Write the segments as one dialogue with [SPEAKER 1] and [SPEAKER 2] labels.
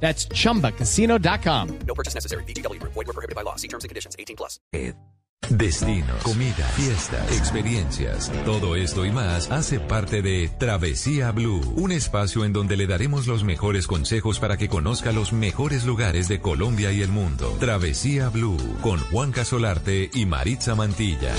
[SPEAKER 1] That's chumbacasino.com.
[SPEAKER 2] No purchase necessary. BGW. Void were prohibited by law. See terms and conditions. 18 plus.
[SPEAKER 3] Destinos, comida, fiestas, experiencias. Todo esto y más hace parte de Travesía Blue, un espacio en donde le daremos los mejores consejos para que conozca los mejores lugares de Colombia y el mundo. Travesía Blue con Juan Casolarte y Maritza Mantilla.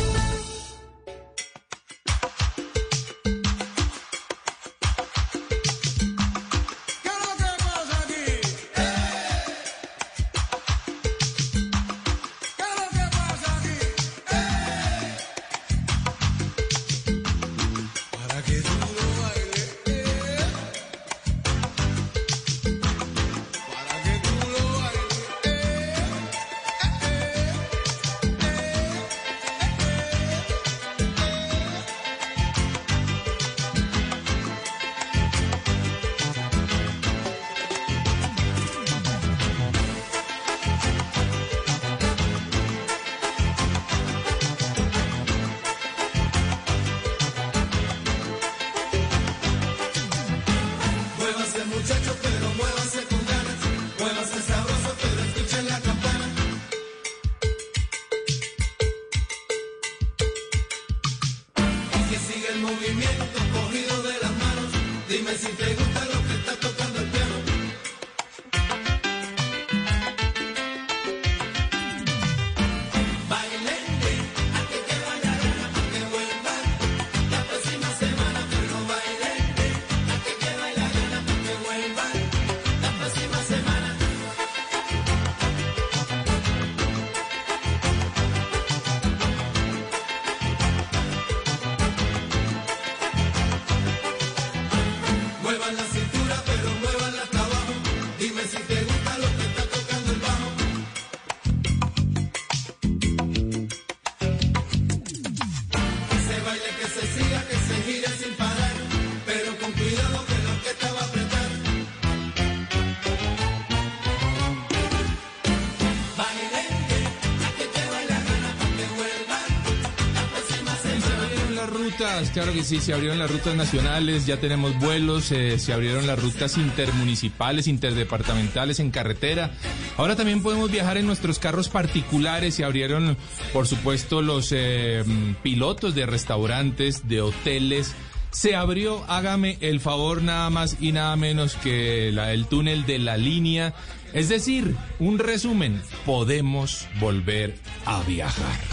[SPEAKER 4] Claro que sí, se abrieron las rutas nacionales, ya tenemos vuelos, eh, se abrieron las rutas intermunicipales, interdepartamentales en carretera. Ahora también podemos viajar en nuestros carros particulares, se abrieron, por supuesto, los eh, pilotos de restaurantes, de hoteles. Se abrió, hágame el favor, nada más y nada menos que la, el túnel de la línea. Es decir, un resumen, podemos volver a viajar.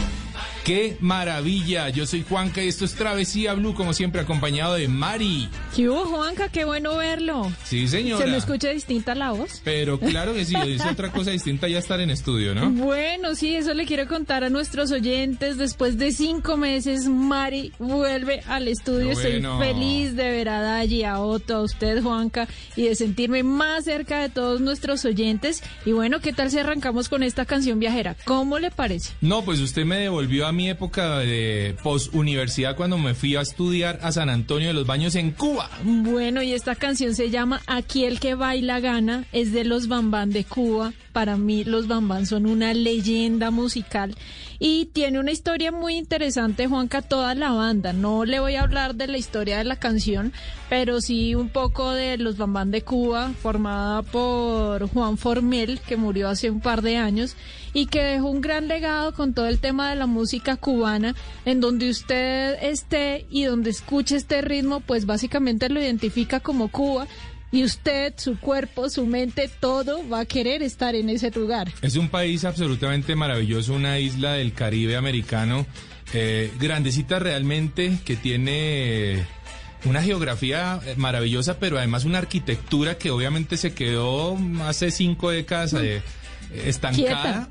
[SPEAKER 4] ¡Qué maravilla! Yo soy Juanca y esto es Travesía Blue, como siempre, acompañado de Mari.
[SPEAKER 5] ¿Qué hubo, Juanca? Qué bueno verlo.
[SPEAKER 4] Sí, señora.
[SPEAKER 5] ¿Se me escucha distinta la voz?
[SPEAKER 4] Pero claro que sí, es otra cosa distinta ya estar en estudio, ¿no?
[SPEAKER 5] Bueno, sí, eso le quiero contar a nuestros oyentes. Después de cinco meses, Mari vuelve al estudio.
[SPEAKER 4] Bueno.
[SPEAKER 5] Estoy feliz de ver a Dayi, a Otto, a usted, Juanca, y de sentirme más cerca de todos nuestros oyentes. Y bueno, ¿qué tal si arrancamos con esta canción viajera? ¿Cómo le parece?
[SPEAKER 4] No, pues usted me devolvió a mi época de post-universidad cuando me fui a estudiar a San Antonio de los Baños en Cuba.
[SPEAKER 5] Bueno, y esta canción se llama Aquí el que baila gana, es de los Bambán de Cuba. Para mí los Bambán son una leyenda musical y tiene una historia muy interesante, Juanca, toda la banda. No le voy a hablar de la historia de la canción, pero sí un poco de los Bambán de Cuba, formada por Juan Formel, que murió hace un par de años y que dejó un gran legado con todo el tema de la música cubana, en donde usted esté y donde escuche este ritmo, pues básicamente lo identifica como Cuba. Y usted, su cuerpo, su mente, todo va a querer estar en ese lugar.
[SPEAKER 4] Es un país absolutamente maravilloso, una isla del Caribe americano, eh, grandecita realmente, que tiene una geografía eh, maravillosa, pero además una arquitectura que obviamente se quedó hace cinco décadas eh, estancada.
[SPEAKER 5] Quieta.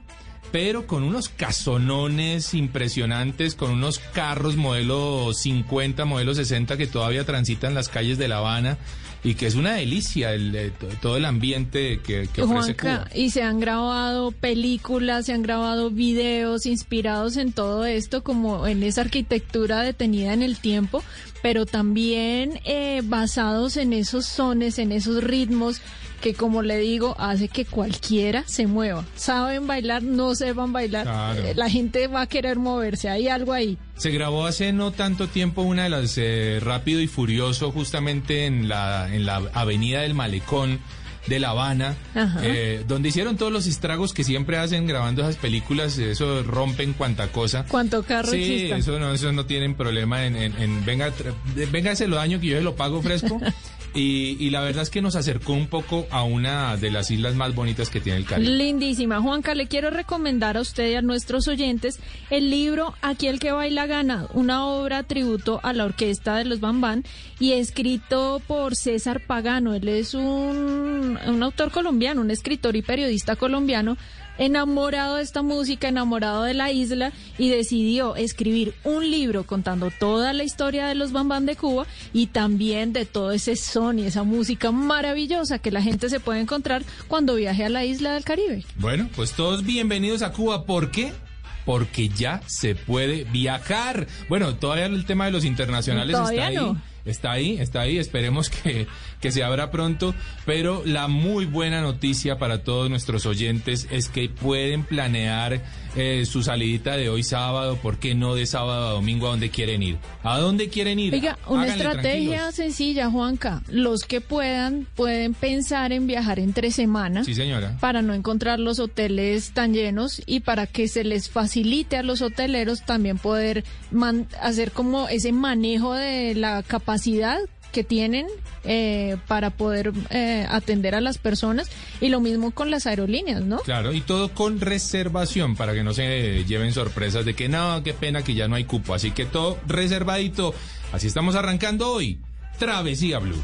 [SPEAKER 4] pero con unos casonones impresionantes, con unos carros modelo 50, modelo 60 que todavía transitan las calles de La Habana y que es una delicia el, eh, to- todo el ambiente que, que ofrece
[SPEAKER 5] Juanca,
[SPEAKER 4] Cuba.
[SPEAKER 5] y se han grabado películas, se han grabado videos inspirados en todo esto, como en esa arquitectura detenida en el tiempo, pero también eh, basados en esos sones, en esos ritmos que como le digo, hace que cualquiera se mueva. Saben bailar, no sepan bailar,
[SPEAKER 4] Claro.
[SPEAKER 5] la gente va a querer moverse, hay algo ahí.
[SPEAKER 4] Se grabó hace no tanto tiempo una de las eh, Rápido y Furioso justamente en la, en la avenida del Malecón de La Habana, eh, donde hicieron todos los estragos que siempre hacen grabando esas películas, eso rompen cuanta cosa.
[SPEAKER 5] Cuánto carro
[SPEAKER 4] Sí,
[SPEAKER 5] exista.
[SPEAKER 4] eso no, eso no tienen problema en, en- en venga, tra- venga, se lo daño que yo se lo pago fresco. Y, y la verdad es que nos acercó un poco a una de las islas más bonitas que tiene el Caribe.
[SPEAKER 5] Lindísima. Juanca, le quiero recomendar a usted y a nuestros oyentes el libro Aquí el que baila gana, una obra tributo a la orquesta de los Bambán y escrito por César Pagano. Él es un, un autor colombiano, un escritor y periodista colombiano enamorado de esta música, enamorado de la isla y decidió escribir un libro contando toda la historia de los Bambán de Cuba y también de todo ese son y esa música maravillosa que la gente se puede encontrar cuando viaje a la isla del Caribe.
[SPEAKER 4] Bueno, pues todos bienvenidos a Cuba. ¿Por qué? Porque ya se puede viajar. Bueno, todavía el tema de los internacionales
[SPEAKER 5] Todavía
[SPEAKER 4] está ahí.
[SPEAKER 5] no.
[SPEAKER 4] Está ahí, está ahí. Esperemos que, que se abra pronto. Pero la muy buena noticia para todos nuestros oyentes es que pueden planear eh, su salidita de hoy sábado. ¿Por qué no de sábado a domingo? ¿A dónde quieren ir? ¿A dónde quieren ir?
[SPEAKER 5] Oiga, una
[SPEAKER 4] Háganle
[SPEAKER 5] estrategia
[SPEAKER 4] tranquilos.
[SPEAKER 5] sencilla, Juanca. Los que puedan pueden pensar en viajar entre semana.
[SPEAKER 4] Sí, señora.
[SPEAKER 5] para no encontrar los hoteles tan llenos y para que se les facilite a los hoteleros también poder man- hacer como ese manejo de la capacidad que tienen eh, para poder eh, atender a las personas y lo mismo con las aerolíneas, ¿no?
[SPEAKER 4] Claro, y todo con reservación para que no se lleven sorpresas de que no, qué pena que ya no hay cupo. Así que todo reservadito. Así estamos arrancando hoy. Travesía Blue.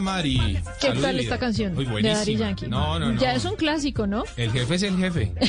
[SPEAKER 4] Mari.
[SPEAKER 5] ¿Qué
[SPEAKER 4] Salud
[SPEAKER 5] tal esta canción
[SPEAKER 4] Uy,
[SPEAKER 5] de
[SPEAKER 4] buenísima.
[SPEAKER 5] Daddy Yankee?
[SPEAKER 4] No, no, no.
[SPEAKER 5] Ya es un clásico, ¿no?
[SPEAKER 4] El jefe es el jefe.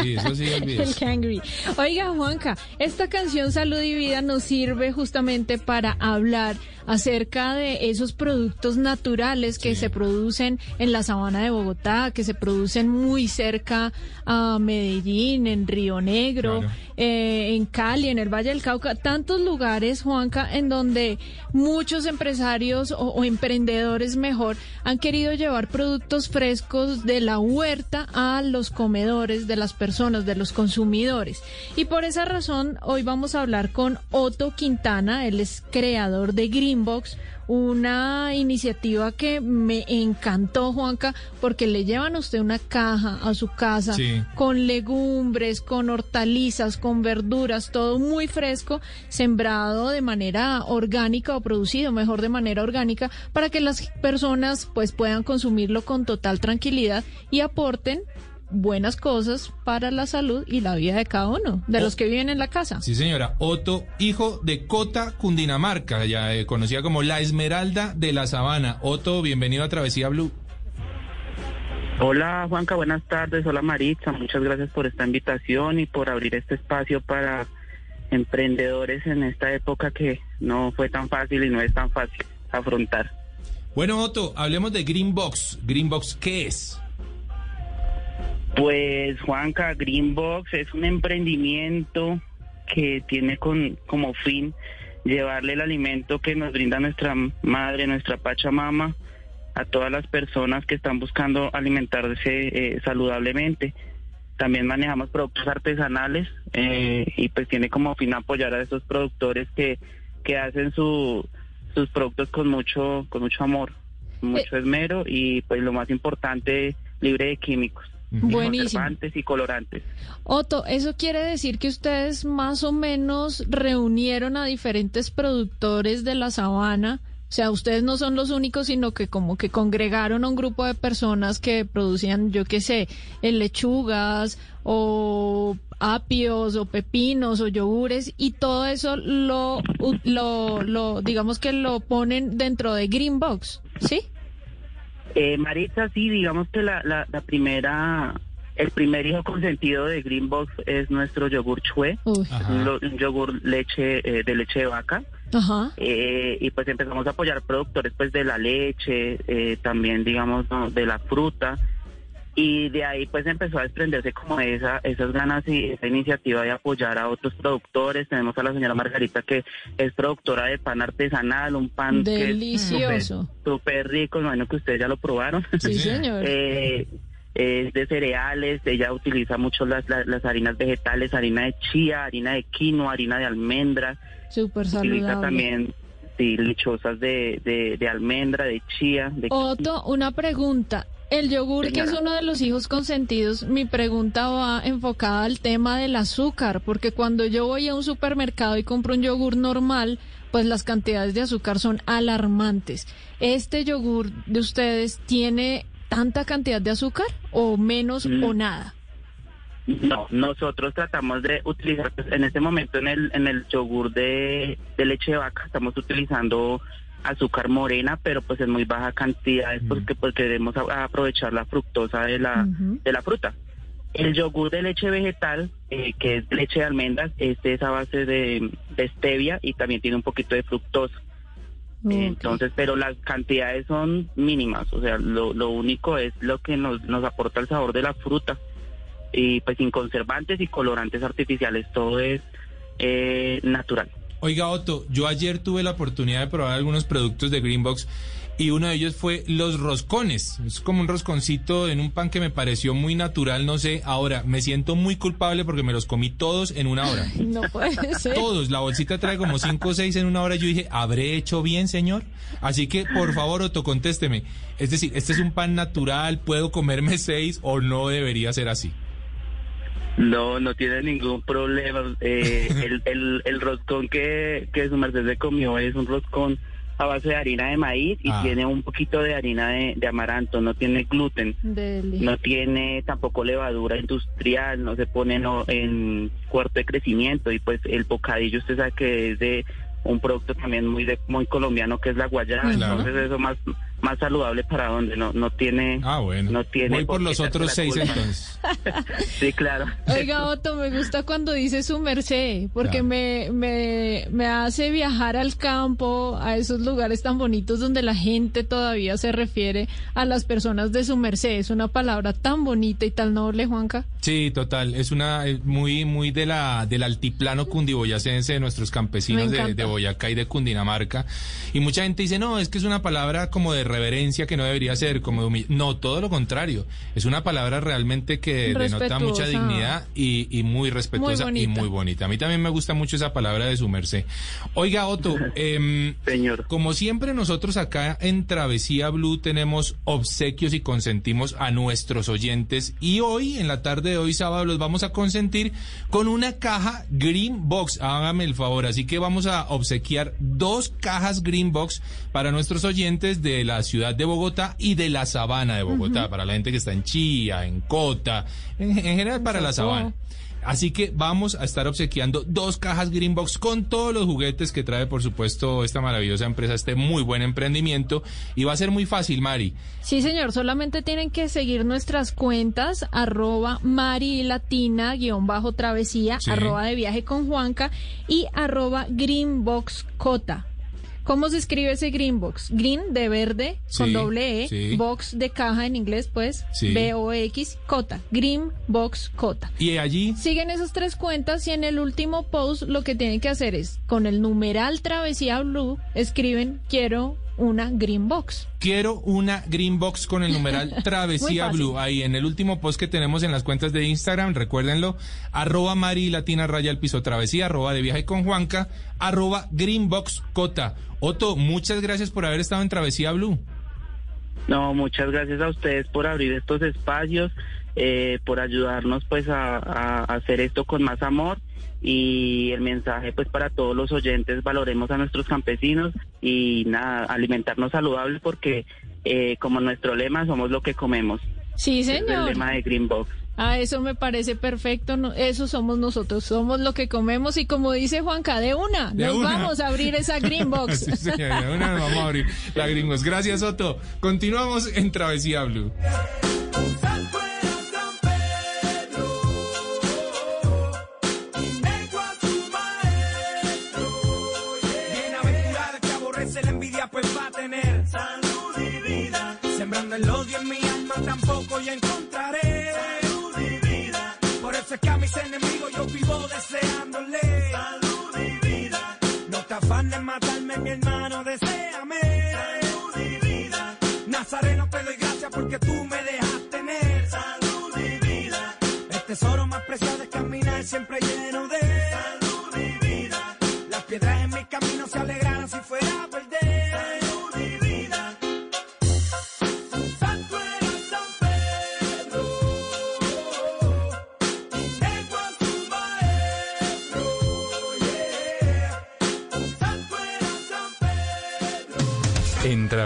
[SPEAKER 4] Sí, eso sí,
[SPEAKER 5] El
[SPEAKER 4] olvides.
[SPEAKER 5] Cangri. Oiga, Juanca, esta canción Salud y Vida nos sirve justamente para hablar acerca de esos productos naturales que
[SPEAKER 4] Sí.
[SPEAKER 5] se producen en la sabana de Bogotá, que se producen muy cerca a Medellín, en Río Negro,
[SPEAKER 4] Claro.
[SPEAKER 5] Eh, en Cali, en el Valle del Cauca, tantos lugares, Juanca, en donde muchos empresarios o, emprendedores mejor han querido llevar productos frescos de la huerta a los comedores de las personas, de los consumidores. Y por esa razón, hoy vamos a hablar con Otto Quintana, él es creador de Greenbox, una iniciativa que me encantó, Juanca, porque le llevan a usted una caja a su casa
[SPEAKER 4] Sí.
[SPEAKER 5] con legumbres, con hortalizas, con verduras, todo muy fresco, sembrado de manera orgánica o producido mejor de manera orgánica para que las personas pues puedan consumirlo con total tranquilidad y aporten buenas cosas para la salud y la vida de cada uno, de los que viven en la casa.
[SPEAKER 4] Sí, señora. Otto, hijo de Cota, Cundinamarca, ya eh, conocida como la Esmeralda de la Sabana. Otto, bienvenido a Travesía Blue.
[SPEAKER 6] Hola Juanca, buenas tardes. Hola Maritza, muchas gracias por esta invitación y por abrir este espacio para emprendedores en esta época que no fue tan fácil y no es tan fácil afrontar.
[SPEAKER 4] Bueno, Otto, hablemos de Greenbox. Greenbox, ¿qué es?
[SPEAKER 6] Pues Juanca, Greenbox es un emprendimiento que tiene con, como fin llevarle el alimento que nos brinda nuestra madre, nuestra Pachamama, a todas las personas que están buscando alimentarse eh, saludablemente. También manejamos productos artesanales eh, y pues tiene como fin apoyar a esos productores que, que hacen su, sus productos con mucho, con mucho amor, mucho esmero y pues lo más importante, libre de químicos
[SPEAKER 5] Buenísimo.
[SPEAKER 6] conservantes y colorantes.
[SPEAKER 5] Otto, ¿eso quiere decir que ustedes más o menos reunieron a diferentes productores de la sabana? O sea, ustedes no son los únicos, sino que como que congregaron a un grupo de personas que producían, yo qué sé, eh, lechugas o apios o pepinos o yogures y todo eso lo, lo, lo digamos que lo ponen dentro de Greenbox, ¿sí?
[SPEAKER 6] Eh, Maritza, sí, digamos que la, la, la primera, el primer hijo consentido de Greenbox es nuestro yogur chue, un yogur leche eh, de leche de vaca.
[SPEAKER 5] ajá.
[SPEAKER 6] Eh, y pues empezamos a apoyar productores pues de la leche, eh, también digamos ¿no? de la fruta y de ahí pues empezó a desprenderse como esa esas ganas y esa iniciativa de apoyar a otros productores. Tenemos a la señora Margarita que es productora de pan artesanal, un pan
[SPEAKER 5] Delicioso.
[SPEAKER 6] súper- rico, imagino que ustedes ya lo probaron.
[SPEAKER 5] Sí, señor.
[SPEAKER 6] Eh, es de cereales, ella utiliza mucho las, las, las harinas vegetales, harina de chía, harina de quinoa, harina de almendra,
[SPEAKER 5] Súper
[SPEAKER 6] utiliza
[SPEAKER 5] saludable.
[SPEAKER 6] también sí, lechosas de, de, de almendra, de chía, de
[SPEAKER 5] Otto, una pregunta. El yogur, que es
[SPEAKER 6] Señora.
[SPEAKER 5] uno de los hijos consentidos, mi pregunta va enfocada al tema del azúcar, porque cuando yo voy a un supermercado y compro un yogur normal, pues las cantidades de azúcar son alarmantes. ¿Este yogur de ustedes tiene tanta cantidad de azúcar o menos
[SPEAKER 6] Mm.
[SPEAKER 5] o nada?
[SPEAKER 6] No, nosotros tratamos de utilizar, pues, en este momento en el, en el yogur de, de leche de vaca estamos utilizando azúcar morena, pero pues en muy baja cantidad, es porque pues queremos a- aprovechar la fructosa de la, de la fruta. El yogur de leche vegetal, eh, que es leche de almendras, es de esa base de, de stevia y también tiene un poquito de fructosa. Entonces, pero las cantidades son mínimas, o sea, lo, lo único es lo que nos, nos aporta el sabor de la fruta. Y pues sin conservantes y colorantes artificiales, todo es eh, natural.
[SPEAKER 4] Oiga, Otto, yo ayer tuve la oportunidad de probar algunos productos de Greenbox y uno de ellos fue los roscones. Es como un rosconcito en un pan que me pareció muy natural, no sé. Ahora, me siento muy culpable porque me los comí todos en una hora.
[SPEAKER 5] No puede ser.
[SPEAKER 4] Todos, la bolsita trae como cinco o seis en una hora. Yo dije, ¿habré hecho bien, señor? Así que, por favor, Otto, contésteme. Es decir, ¿este es un pan natural? ¿Puedo comerme seis o no debería ser así?
[SPEAKER 6] No, no tiene ningún problema. Eh, el, el, el roscón que, que su merced se comió es un roscón a base de harina de maíz y
[SPEAKER 4] Ah.
[SPEAKER 6] tiene un poquito de harina de, de amaranto, no tiene gluten.
[SPEAKER 5] Deli.
[SPEAKER 6] No tiene tampoco levadura industrial, no se pone no, en cuarto de crecimiento y pues el bocadillo usted sabe que es de un producto también muy de, muy colombiano que es la guayaba,
[SPEAKER 4] Claro.
[SPEAKER 6] entonces eso más más saludable para donde no no tiene
[SPEAKER 4] Ah, bueno.
[SPEAKER 6] no tiene
[SPEAKER 4] Voy por los otros seis
[SPEAKER 6] culpa.
[SPEAKER 4] entonces.
[SPEAKER 6] Sí, claro.
[SPEAKER 5] Oiga, Otto, me gusta cuando dice su merced, porque
[SPEAKER 4] Claro.
[SPEAKER 5] me, me, me hace viajar al campo, a esos lugares tan bonitos donde la gente todavía se refiere a las personas de su merced. Es una palabra tan bonita y tan noble, Juanca.
[SPEAKER 4] Sí, total. Es una eh, muy, muy de la del altiplano cundiboyacense de nuestros campesinos de, de Boyacá y de Cundinamarca. Y mucha gente dice, no, es que es una palabra como de reverencia que no debería ser, como de no, todo lo contrario. Es una palabra realmente que denota mucha dignidad y, y muy respetuosa
[SPEAKER 5] Muy
[SPEAKER 4] y muy bonita. A mí también me gusta mucho esa palabra de su merced. Oiga, Otto, em,
[SPEAKER 6] Señor.
[SPEAKER 4] como siempre nosotros acá en Travesía Blue tenemos obsequios y consentimos a nuestros oyentes y hoy, en la tarde de hoy sábado, los vamos a consentir con una caja Green Box. Hágame el favor, así que vamos a obsequiar dos cajas Green Box para nuestros oyentes de la ciudad de Bogotá y de la sabana de Bogotá, para la gente que está en Chía, en Cota, en, en general para la sabana. Así que vamos a estar obsequiando dos cajas Greenbox con todos los juguetes que trae, por supuesto, esta maravillosa empresa, este muy buen emprendimiento. Y va a ser muy fácil, Mari.
[SPEAKER 5] Sí, señor, solamente tienen que seguir nuestras cuentas, arroba marilatina, guion bajo travesía,
[SPEAKER 4] Sí.
[SPEAKER 5] arroba de viaje con Juanca y arroba greenboxcota. ¿Cómo se escribe ese greenbox? Green de verde con
[SPEAKER 4] Sí,
[SPEAKER 5] doble E,
[SPEAKER 4] sí.
[SPEAKER 5] box de caja en inglés, pues,
[SPEAKER 4] Sí.
[SPEAKER 5] B-O-X, cota, greenbox cota.
[SPEAKER 4] Y allí,
[SPEAKER 5] Siguen esas tres cuentas y en el último post lo que tienen que hacer es, con el numeral travesía blue, escriben quiero una green box.
[SPEAKER 4] quiero una Greenbox con el numeral Travesía. Blue. Ahí en el último post que tenemos en las cuentas de Instagram, recuérdenlo, arroba Mari Latina Raya al Piso Travesía, arroba de viaje con Juanca, arroba Greenbox Cota. Otto, muchas gracias por haber estado en Travesía Blue.
[SPEAKER 6] No, muchas gracias a ustedes por abrir estos espacios, eh, por ayudarnos pues a, a hacer esto con más amor y el mensaje pues para todos los oyentes, valoremos a nuestros campesinos y nada, alimentarnos saludable porque eh, como nuestro lema somos lo que comemos.
[SPEAKER 5] Sí,
[SPEAKER 6] Es el
[SPEAKER 5] señor.
[SPEAKER 6] lema de Greenbox.
[SPEAKER 5] Ah, eso me parece perfecto. no- eso somos nosotros. Somos lo que comemos y como dice Juanca, de una,
[SPEAKER 4] De
[SPEAKER 5] nos
[SPEAKER 4] una.
[SPEAKER 5] vamos a abrir esa green box.
[SPEAKER 4] Sí, señor, de una vez vamos a abrir la Greenbox. Gracias, Otto. Continuamos en Travesía Blue.
[SPEAKER 7] Salud y vida. Sembrando el odio en mi alma, tampoco yo encontraré salud y vida. Por eso es que a mis enemigos yo vivo deseándole salud y vida. No te afanes matarme, mi hermano, deséame salud y vida. Nazareno, te doy gracias porque tú me dejas tener salud y vida. El tesoro más preciado es caminar siempre lleno de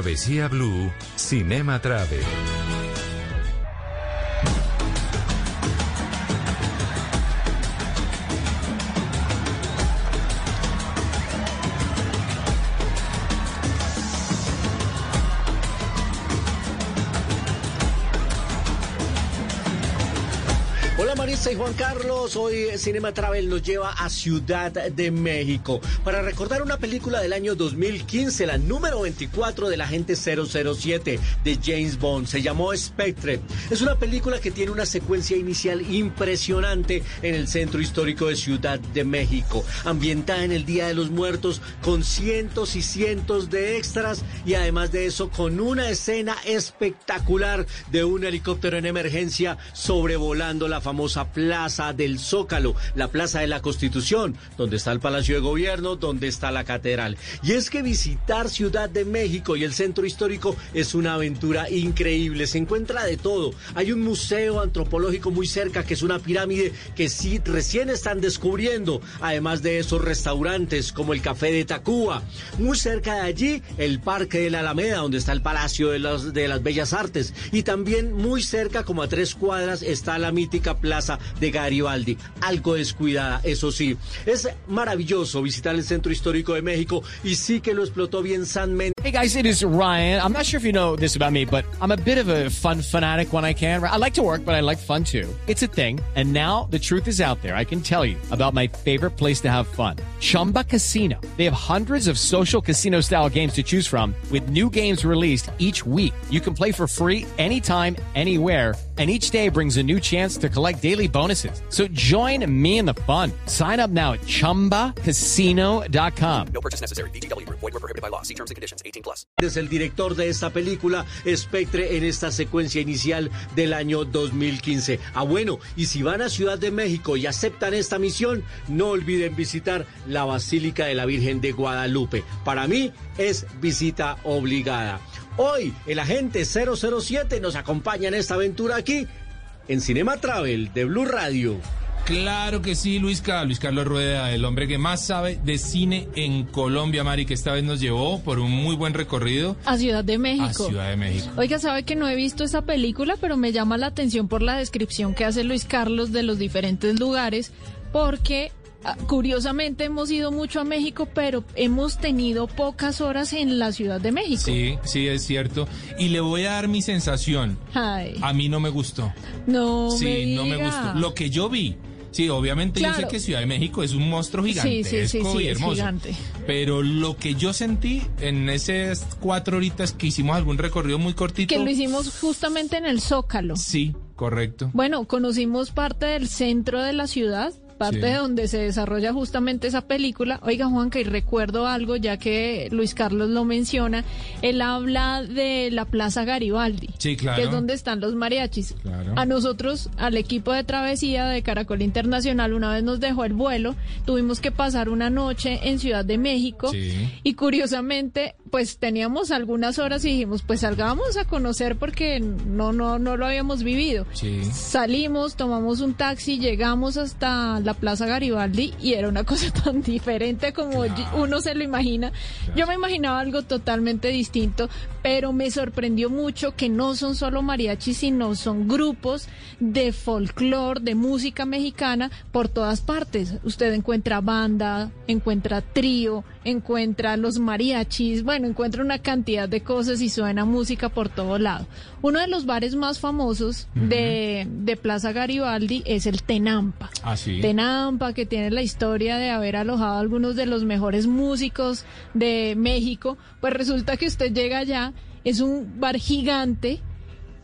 [SPEAKER 3] Travesía Blue, Cinema Travel.
[SPEAKER 8] Hola Marisa y Juan Carlos, hoy Cinema Travel nos lleva a Ciudad de México para recordar una película del año 2015, la número 24 del agente 007 de James Bond. Se llamó Spectre. Es una película que tiene una secuencia inicial impresionante en el centro histórico de Ciudad de México, ambientada en el Día de los Muertos con cientos y cientos de extras y además de eso con una escena espectacular de un helicóptero en emergencia sobrevolando la famosa Plaza del Zócalo, la Plaza de la Constitución, donde está el Palacio de Gobierno, donde está la Catedral. Y es que visitar Ciudad de México y el centro histórico es una aventura increíble, se encuentra de todo. Hay un museo antropológico muy cerca que es una pirámide que sí recién están descubriendo, además de esos restaurantes como el Café de Tacuba. Muy cerca de allí, el Parque de la Alameda, donde está el Palacio de las, de las Bellas Artes. Y también muy cerca, como a tres cuadras, está la mítica Plaza de Garibaldi. Algo descuidada, eso sí. Es maravilloso visitar el Centro Histórico de México y sí que lo explotó bien San Mendes.
[SPEAKER 1] Hey guys, it is Ryan. I'm not sure if you know this about me, but I'm a bit of a fun fanatic when I can. I like to work, but I like fun too. It's a thing. And now the truth is out there. I can tell you about my favorite place to have fun. Chumba Casino. They have hundreds of social casino style games to choose from with new games released each week. You can play for free anytime, anywhere and each day brings a new chance to collect daily bonuses. So join me in the fun. Sign up now at ChumbaCasino.com.
[SPEAKER 2] No purchase necessary. Group. Void were prohibited by law. See terms and conditions. 18 plus.
[SPEAKER 8] Es el director de esta película, Spectre, en esta secuencia inicial del año 2015. Ah, bueno, y si van a Ciudad de México y aceptan esta misión, no olviden visitar la Basílica de la Virgen de Guadalupe. Para mí es visita obligada. Hoy, el agente 007 nos acompaña en esta aventura aquí, en Cinema Travel de Blue Radio.
[SPEAKER 4] Claro que sí, Luis, Ca- Luis Carlos Rueda, el hombre que más sabe de cine en Colombia, Mari, que esta vez nos llevó por un muy buen recorrido
[SPEAKER 5] A Ciudad de
[SPEAKER 4] a
[SPEAKER 5] México.
[SPEAKER 4] Ciudad de México.
[SPEAKER 5] Oiga, sabe que no he visto esa película, pero me llama la atención por la descripción que hace Luis Carlos de los diferentes lugares, porque curiosamente hemos ido mucho a México, pero hemos tenido pocas horas en la Ciudad de México.
[SPEAKER 4] Sí, sí, es cierto. Y le voy a dar mi sensación.
[SPEAKER 5] Ay,
[SPEAKER 4] A mí no me gustó.
[SPEAKER 5] no
[SPEAKER 4] sí,
[SPEAKER 5] me
[SPEAKER 4] no me gustó. Lo que yo vi. Sí, obviamente yo sé
[SPEAKER 5] Claro.
[SPEAKER 4] que Ciudad de México es un monstruo
[SPEAKER 5] Sí,
[SPEAKER 4] gigantesco
[SPEAKER 5] sí, sí, sí,
[SPEAKER 4] y
[SPEAKER 5] es
[SPEAKER 4] hermoso.
[SPEAKER 5] gigante.
[SPEAKER 4] Pero lo que yo sentí en esas cuatro horitas que hicimos algún recorrido muy cortito.
[SPEAKER 5] Que lo hicimos justamente en el Zócalo.
[SPEAKER 4] Sí, correcto.
[SPEAKER 5] Bueno, conocimos parte del centro de la ciudad, parte
[SPEAKER 4] Sí.
[SPEAKER 5] de donde se desarrolla justamente esa película. Oiga, Juanca, y recuerdo algo, ya que Luis Carlos lo menciona, él habla de la Plaza Garibaldi,
[SPEAKER 4] Sí, claro.
[SPEAKER 5] que es donde están los mariachis.
[SPEAKER 4] Claro.
[SPEAKER 5] A nosotros, al equipo de travesía de Caracol Internacional, una vez nos dejó el vuelo, tuvimos que pasar una noche en Ciudad de México
[SPEAKER 4] Sí.
[SPEAKER 5] y curiosamente, pues teníamos algunas horas y dijimos, pues salgamos a conocer porque no, no, no lo habíamos vivido. Salimos, tomamos un taxi, llegamos hasta la Plaza Garibaldi y era una cosa tan diferente como
[SPEAKER 4] Claro.
[SPEAKER 5] uno se lo imagina. Yo me imaginaba algo totalmente distinto, pero me sorprendió mucho que no son solo mariachis, sino son grupos de folclore, de música mexicana por todas partes. Usted encuentra banda, encuentra trío, encuentra los mariachis, bueno, encuentra una cantidad de cosas y suena música por todo lado. Uno de los bares más famosos de, de Plaza Garibaldi es el Tenampa.
[SPEAKER 4] Ah, sí.
[SPEAKER 5] Tenampa, que tiene la historia de haber alojado a algunos de los mejores músicos de México, pues resulta que usted llega allá, es un bar gigante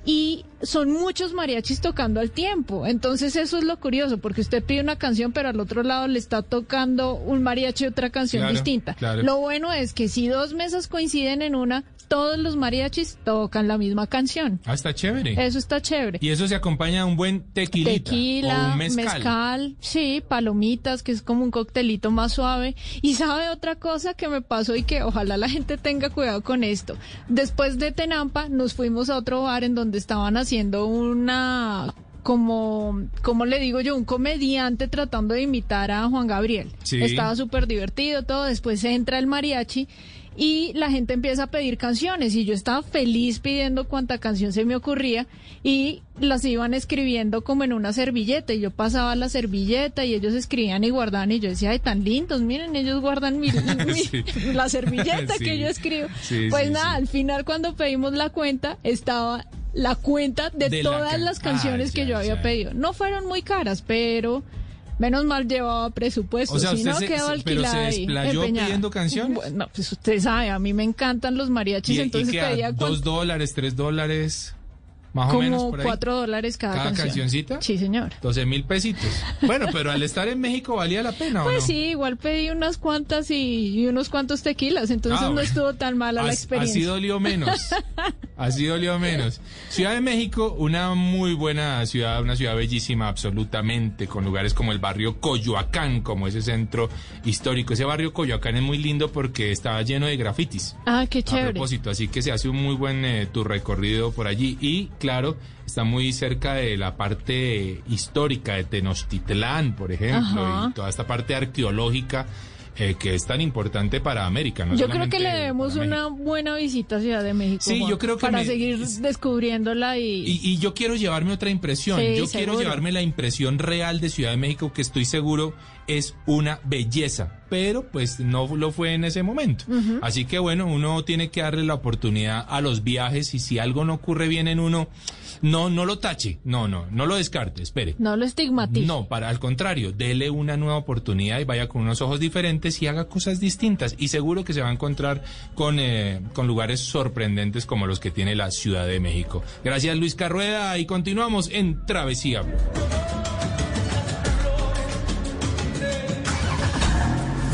[SPEAKER 5] y son muchos mariachis tocando al tiempo. Entonces eso es lo curioso, porque usted pide una canción, pero al otro lado le está tocando un mariachi otra canción
[SPEAKER 4] Claro,
[SPEAKER 5] distinta.
[SPEAKER 4] claro.
[SPEAKER 5] Lo bueno es que si dos mesas coinciden en una, todos los mariachis tocan la misma canción.
[SPEAKER 4] Ah, está chévere.
[SPEAKER 5] Eso está chévere.
[SPEAKER 4] Y eso se acompaña de un buen tequilita
[SPEAKER 5] Tequila,
[SPEAKER 4] o un mezcal.
[SPEAKER 5] mezcal. sí, palomitas, que es como un coctelito más suave. Y sabe otra cosa que me pasó y que ojalá la gente tenga cuidado con esto. Después de Tenampa nos fuimos a otro bar en donde estaban haciendo una como, como le digo yo, un comediante tratando de imitar a Juan Gabriel.
[SPEAKER 4] Sí.
[SPEAKER 5] Estaba súper divertido todo, después entra el mariachi y la gente empieza a pedir canciones y yo estaba feliz pidiendo cuanta canción se me ocurría y las iban escribiendo como en una servilleta y yo pasaba la servilleta y ellos escribían y guardaban y yo decía, ay, tan lindos, miren, ellos guardan mi, mi-
[SPEAKER 4] Sí.
[SPEAKER 5] la servilleta
[SPEAKER 4] Sí.
[SPEAKER 5] que yo escribo.
[SPEAKER 4] Sí,
[SPEAKER 5] pues nada, al final cuando pedimos la cuenta estaba la cuenta de,
[SPEAKER 4] De la
[SPEAKER 5] todas
[SPEAKER 4] can-
[SPEAKER 5] las
[SPEAKER 4] Ah,
[SPEAKER 5] canciones que
[SPEAKER 4] ya,
[SPEAKER 5] yo había
[SPEAKER 4] ya.
[SPEAKER 5] pedido. No fueron muy caras, pero... Menos mal llevaba presupuesto,
[SPEAKER 4] O sea,
[SPEAKER 5] si no
[SPEAKER 4] se-
[SPEAKER 5] quedó
[SPEAKER 4] se- se
[SPEAKER 5] alquilada ahí,
[SPEAKER 4] desplayó
[SPEAKER 5] empeñada.
[SPEAKER 4] pidiendo canciones.
[SPEAKER 5] Bueno, pues usted sabe, a mí me encantan los mariachis,
[SPEAKER 4] Y, y
[SPEAKER 5] entonces
[SPEAKER 4] que a
[SPEAKER 5] pedía
[SPEAKER 4] dos dólares, tres dólares, más o menos
[SPEAKER 5] como
[SPEAKER 4] por ahí.
[SPEAKER 5] cuatro dólares cada,
[SPEAKER 4] ¿Cada
[SPEAKER 5] canción.
[SPEAKER 4] cancioncita?
[SPEAKER 5] Sí, señor.
[SPEAKER 4] 12 mil pesitos. Bueno, pero al estar en México valía la pena, ¿o
[SPEAKER 5] Pues
[SPEAKER 4] no?
[SPEAKER 5] sí, igual pedí unas cuantas y, y unos cuantos tequilas, entonces
[SPEAKER 4] Ah,
[SPEAKER 5] no estuvo tan mala la experiencia.
[SPEAKER 4] Así dolió menos. Así dolió menos. Ciudad de México, una muy buena ciudad, una ciudad bellísima absolutamente, con lugares como el barrio Coyoacán, como ese centro histórico. Ese barrio Coyoacán es muy lindo porque está lleno de grafitis.
[SPEAKER 5] Ah, qué
[SPEAKER 4] A
[SPEAKER 5] chévere.
[SPEAKER 4] propósito, así que se hace un muy buen eh, tu recorrido por allí y claro, está muy cerca de la parte histórica de Tenochtitlán, por ejemplo,
[SPEAKER 5] Ajá.
[SPEAKER 4] y toda esta parte arqueológica eh, que es tan importante para América. no
[SPEAKER 5] yo creo que le debemos una buena visita a Ciudad de México.
[SPEAKER 4] Sí,
[SPEAKER 5] Juan,
[SPEAKER 4] yo creo que
[SPEAKER 5] Para
[SPEAKER 4] me-
[SPEAKER 5] seguir descubriéndola y...
[SPEAKER 4] Y, y yo quiero llevarme otra impresión.
[SPEAKER 5] Sí,
[SPEAKER 4] yo quiero llevarme la impresión real de Ciudad de México que estoy seguro es una belleza, pero pues no lo fue en ese momento. Así que bueno, uno tiene que darle la oportunidad a los viajes y si algo no ocurre bien en uno, no, no lo tache, no, no, no lo descarte, espere.
[SPEAKER 5] No lo estigmatice.
[SPEAKER 4] No, para al contrario, dele una nueva oportunidad y vaya con unos ojos diferentes y haga cosas distintas. Y seguro que se va a encontrar con, eh, con lugares sorprendentes como los que tiene la Ciudad de México. Gracias Luis Carrueda y continuamos en Travesía.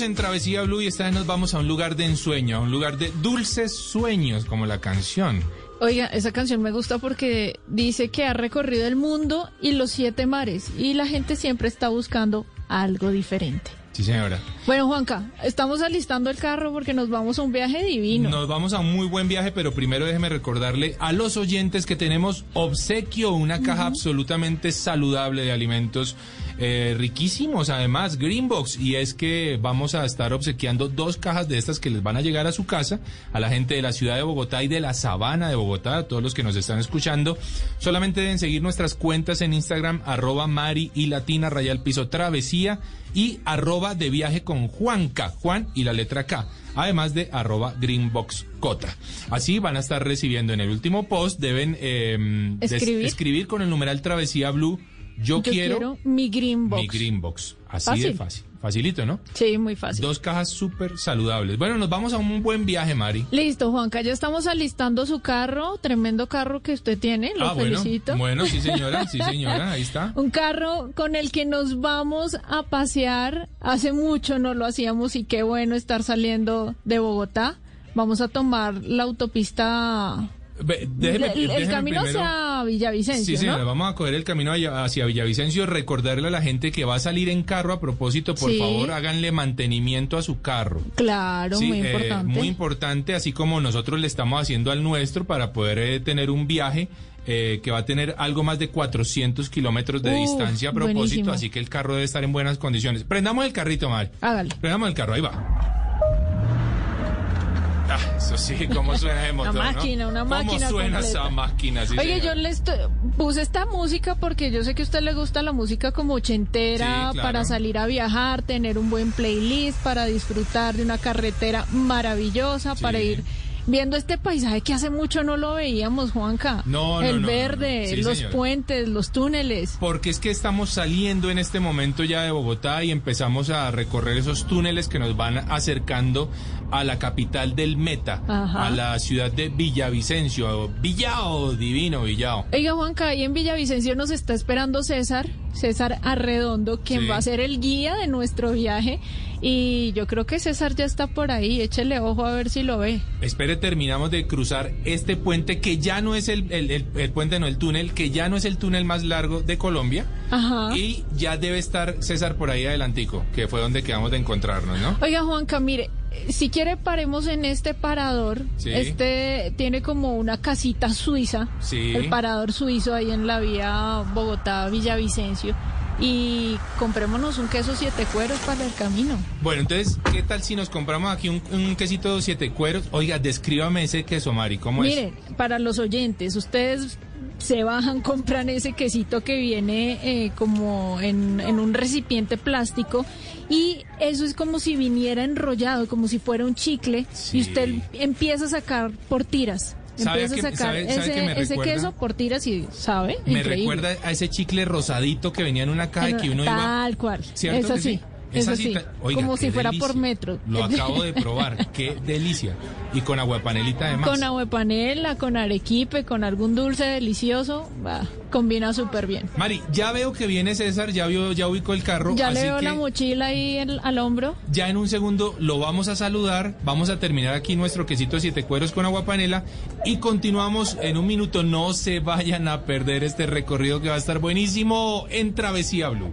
[SPEAKER 4] En Travesía Blue y esta vez nos vamos a un lugar de ensueño, a un lugar de dulces sueños, como la canción.
[SPEAKER 5] Oiga, esa canción me gusta porque dice que ha recorrido el mundo y los siete mares y la gente siempre está buscando algo diferente.
[SPEAKER 4] Sí, señora.
[SPEAKER 5] Bueno, Juanca, estamos alistando el carro porque nos vamos a un viaje divino.
[SPEAKER 4] Nos vamos a un muy buen viaje, pero primero déjeme recordarle a los oyentes que tenemos obsequio, una caja absolutamente saludable de alimentos eh, riquísimos, además, Greenbox. Y es que vamos a estar obsequiando dos cajas de estas que les van a llegar a su casa, a la gente de la ciudad de Bogotá y de la sabana de Bogotá, a todos los que nos están escuchando. Solamente deben seguir nuestras cuentas en Instagram, arroba Mari y Latina, Rayal Piso Travesía y arroba de viaje con Juanca, Juan y la letra K, además de arroba Greenbox Cota. Así van a estar recibiendo en el último post, deben eh, des-
[SPEAKER 5] Escribir.
[SPEAKER 4] escribir con el numeral Travesía Blue, yo,
[SPEAKER 5] Yo quiero, mi green box.
[SPEAKER 4] mi Greenbox. Así de
[SPEAKER 5] Fácil.
[SPEAKER 4] Facilito, ¿no?
[SPEAKER 5] Sí, muy fácil.
[SPEAKER 4] Dos cajas súper saludables. Bueno, nos vamos a un buen viaje, Mari.
[SPEAKER 5] Listo, Juanca, ya estamos alistando su carro, tremendo carro que usted tiene, lo
[SPEAKER 4] ah, bueno.
[SPEAKER 5] felicito.
[SPEAKER 4] Bueno, sí, señora, sí, señora, ahí está.
[SPEAKER 5] Un carro con el que nos vamos a pasear. Hace mucho no lo hacíamos y qué bueno estar saliendo de Bogotá. Vamos a tomar la autopista,
[SPEAKER 4] déjeme-
[SPEAKER 5] el, camino
[SPEAKER 4] primero-
[SPEAKER 5] hacia Villavicencio,
[SPEAKER 4] Sí, señora,
[SPEAKER 5] ¿no?
[SPEAKER 4] vamos a coger el camino hacia Villavicencio. Recordarle a la gente que va a salir en carro. A propósito, por
[SPEAKER 5] Sí.
[SPEAKER 4] favor, háganle mantenimiento a su carro.
[SPEAKER 5] Claro,
[SPEAKER 4] Sí,
[SPEAKER 5] muy
[SPEAKER 4] eh,
[SPEAKER 5] importante.
[SPEAKER 4] muy importante, así como nosotros le estamos haciendo al nuestro para poder eh, tener un viaje eh, que va a tener algo más de 400 kilómetros de distancia a propósito,
[SPEAKER 5] buenísimo.
[SPEAKER 4] así que el carro debe estar en buenas condiciones. Prendamos el carrito, Mari.
[SPEAKER 5] Hágale.
[SPEAKER 4] Prendamos el carro, ahí va. Ah, eso sí, cómo suena el motor, ¿no?
[SPEAKER 5] máquina, una máquina
[SPEAKER 4] ¿Cómo suena
[SPEAKER 5] completa.
[SPEAKER 4] esa máquina? Sí,
[SPEAKER 5] Oye,
[SPEAKER 4] señor.
[SPEAKER 5] yo le estoy- puse esta música porque yo sé que a usted le gusta la música como ochentera
[SPEAKER 4] Sí, claro.
[SPEAKER 5] para salir a viajar, tener un buen playlist, para disfrutar de una carretera maravillosa,
[SPEAKER 4] Sí.
[SPEAKER 5] para ir viendo este paisaje que hace mucho no lo veíamos, Juanca.
[SPEAKER 4] No, no,
[SPEAKER 5] El
[SPEAKER 4] no,
[SPEAKER 5] verde,
[SPEAKER 4] no. Sí,
[SPEAKER 5] los puentes, los túneles.
[SPEAKER 4] Porque es que estamos saliendo en este momento ya de Bogotá y empezamos a recorrer esos túneles que nos van acercando a la capital del Meta,
[SPEAKER 5] Ajá.
[SPEAKER 4] a la ciudad de Villavicencio. Villao, divino Villao.
[SPEAKER 5] Oiga, Juanca, ahí en Villavicencio nos está esperando César, César Arredondo, quien
[SPEAKER 4] Sí.
[SPEAKER 5] va a ser el guía de nuestro viaje. Y yo creo que César ya está por ahí. Échele ojo a ver si lo ve.
[SPEAKER 4] Espere, terminamos de cruzar este puente que ya no es el, el- el- el puente, no el túnel, que ya no es el túnel más largo de Colombia.
[SPEAKER 5] Ajá.
[SPEAKER 4] Y ya debe estar César por ahí adelantico, que fue donde quedamos de encontrarnos, ¿no?
[SPEAKER 5] Oiga, Juanca, mire, si quiere paremos en este parador.
[SPEAKER 4] Sí.
[SPEAKER 5] Este tiene como una casita suiza.
[SPEAKER 4] Sí.
[SPEAKER 5] El parador suizo ahí en la vía Bogotá-Villavicencio. Y comprémonos un queso siete cueros para el camino.
[SPEAKER 4] Bueno, entonces, ¿qué tal si nos compramos aquí un, un quesito siete cueros? Oiga, descríbame ese queso, Mari, ¿cómo
[SPEAKER 5] Miren, para los oyentes, ustedes se bajan, compran ese quesito que viene eh, como en, en un recipiente plástico y eso es como si viniera enrollado, como si fuera un chicle
[SPEAKER 4] Sí.
[SPEAKER 5] y usted empieza a sacar por tiras.
[SPEAKER 4] ¿Sabe
[SPEAKER 5] Empieza
[SPEAKER 4] a
[SPEAKER 5] sacar
[SPEAKER 4] sabe- sabe
[SPEAKER 5] ese,
[SPEAKER 4] me
[SPEAKER 5] ese queso por tiras y sabe.
[SPEAKER 4] Me
[SPEAKER 5] Increíble.
[SPEAKER 4] recuerda a ese chicle rosadito que venía en una caja y que uno iba...
[SPEAKER 5] Tal cual.
[SPEAKER 4] ¿Cierto
[SPEAKER 5] Es
[SPEAKER 4] que
[SPEAKER 5] así.
[SPEAKER 4] sí?
[SPEAKER 5] Es
[SPEAKER 4] así,
[SPEAKER 5] así.
[SPEAKER 4] ta- oiga,
[SPEAKER 5] como si fuera
[SPEAKER 4] delicia.
[SPEAKER 5] por metro.
[SPEAKER 4] Lo acabo de probar, qué delicia. Y con agua de panelita además.
[SPEAKER 5] Con agua de panela, con arequipe, con algún dulce delicioso, va, combina súper bien.
[SPEAKER 4] Mari, ya veo que viene César, ya vio, ya ubicó el carro,
[SPEAKER 5] Ya
[SPEAKER 4] así
[SPEAKER 5] le veo
[SPEAKER 4] que
[SPEAKER 5] la mochila ahí el- al hombro.
[SPEAKER 4] ya en un segundo lo vamos a saludar, vamos a terminar aquí nuestro quesito siete cueros con agua panela y continuamos en un minuto. No se vayan a perder este recorrido que va a estar buenísimo en Travesía Blue.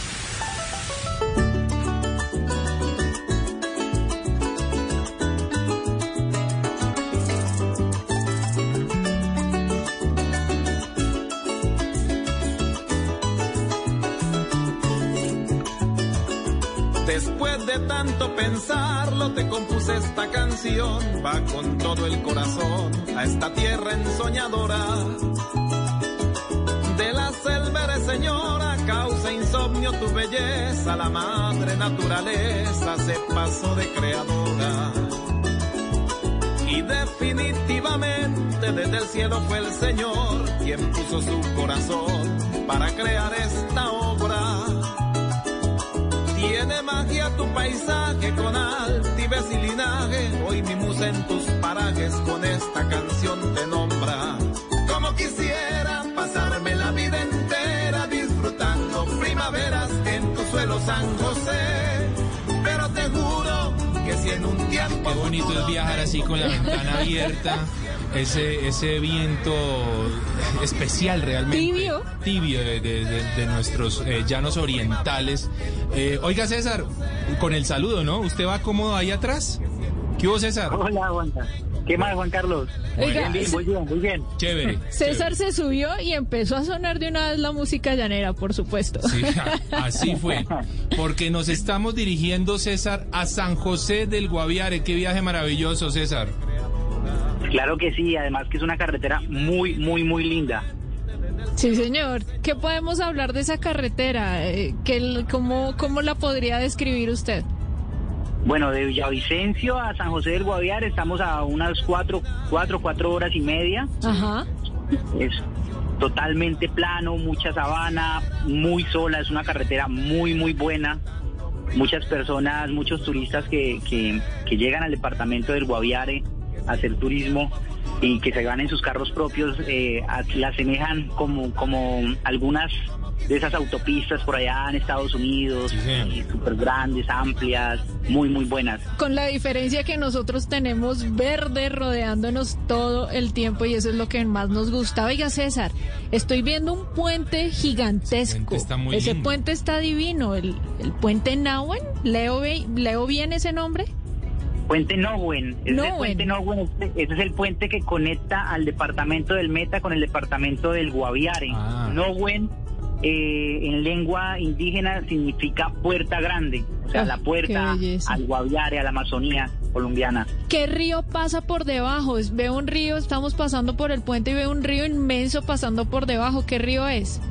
[SPEAKER 9] Va con todo el corazón a esta tierra ensoñadora. De la selva eres señora, causa insomnio tu belleza. La madre naturaleza se pasó de creadora. Y definitivamente desde el cielo fue el Señor quien puso su corazón para crear esta obra. Tiene magia tu paisaje con altivez y linaje. Hoy mi musa en tus parajes con esta canción te nombra.
[SPEAKER 4] Qué bonito es viajar así con la ventana abierta. Ese, ese viento especial realmente.
[SPEAKER 5] Tibio.
[SPEAKER 4] Tibio de, de- de- de nuestros eh, llanos orientales. Eh, oiga, César, con el saludo, ¿no? ¿Usted va cómodo ahí atrás? ¿Qué hubo, César?
[SPEAKER 10] Hola, Juan. ¿Qué más, Juan Carlos?
[SPEAKER 5] Oiga,
[SPEAKER 10] Bien, bien, muy bien, muy bien.
[SPEAKER 4] Chévere.
[SPEAKER 5] César se subió y empezó a sonar de una vez la música llanera, por supuesto.
[SPEAKER 4] Sí, así fue. Porque nos estamos dirigiendo, César, a San José del Guaviare. Qué viaje maravilloso, César.
[SPEAKER 10] Claro que sí, además que es una carretera muy, muy, muy linda.
[SPEAKER 5] Sí, señor. ¿Qué podemos hablar de esa carretera? Eh, ¿qué el- cómo, ¿Cómo la podría describir usted?
[SPEAKER 10] Bueno, de Villavicencio a San José del Guaviare estamos a unas cuatro, cuatro, cuatro horas y media.
[SPEAKER 5] Ajá.
[SPEAKER 10] Es totalmente plano, mucha sabana, muy sola, es una carretera muy, muy buena. Muchas personas, muchos turistas que, que, que llegan al departamento del Guaviare a hacer turismo. Y que se van en sus carros propios, eh, la asemejan como, como algunas de esas autopistas por allá en Estados Unidos, súper grandes, amplias, muy, muy buenas.
[SPEAKER 5] Con la diferencia que nosotros tenemos verde rodeándonos todo el tiempo y eso es lo que más nos gusta. Oiga, César, estoy viendo un puente gigantesco.
[SPEAKER 4] puente está muy
[SPEAKER 5] ese
[SPEAKER 4] lindo.
[SPEAKER 5] puente está divino. El, el puente Nahuen, ¿leo, ¿leo bien ese nombre?
[SPEAKER 10] Puente Nowen. Ese es el
[SPEAKER 5] Nowen.
[SPEAKER 10] puente Nowen. Este- Ese es el puente que conecta al departamento del Meta con el departamento del Guaviare.
[SPEAKER 4] Ah.
[SPEAKER 10] Nowen, eh, en lengua indígena, significa puerta grande. O sea,
[SPEAKER 5] Ah,
[SPEAKER 10] la puerta al Guaviare, a la Amazonía colombiana.
[SPEAKER 5] ¿Qué río pasa por debajo? Es- Veo un río, estamos pasando por el puente y veo un río inmenso pasando por debajo. ¿Qué río es?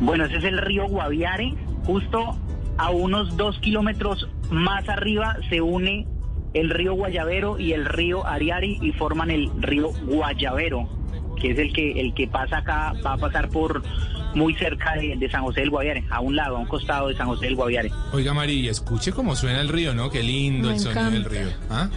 [SPEAKER 10] Bueno, ese es el río Guaviare. Justo a unos dos kilómetros más arriba se une el río Guayavero y el río Ariari y forman el río Guayavero, que es el que el que pasa acá, va a pasar por muy cerca de, de San José del Guaviare, a un lado, a un costado de San José del Guaviare.
[SPEAKER 4] Oiga, Mari, escuche cómo suena el río, ¿no? Qué lindo
[SPEAKER 5] Me
[SPEAKER 4] el sonido del río. ¿Ah?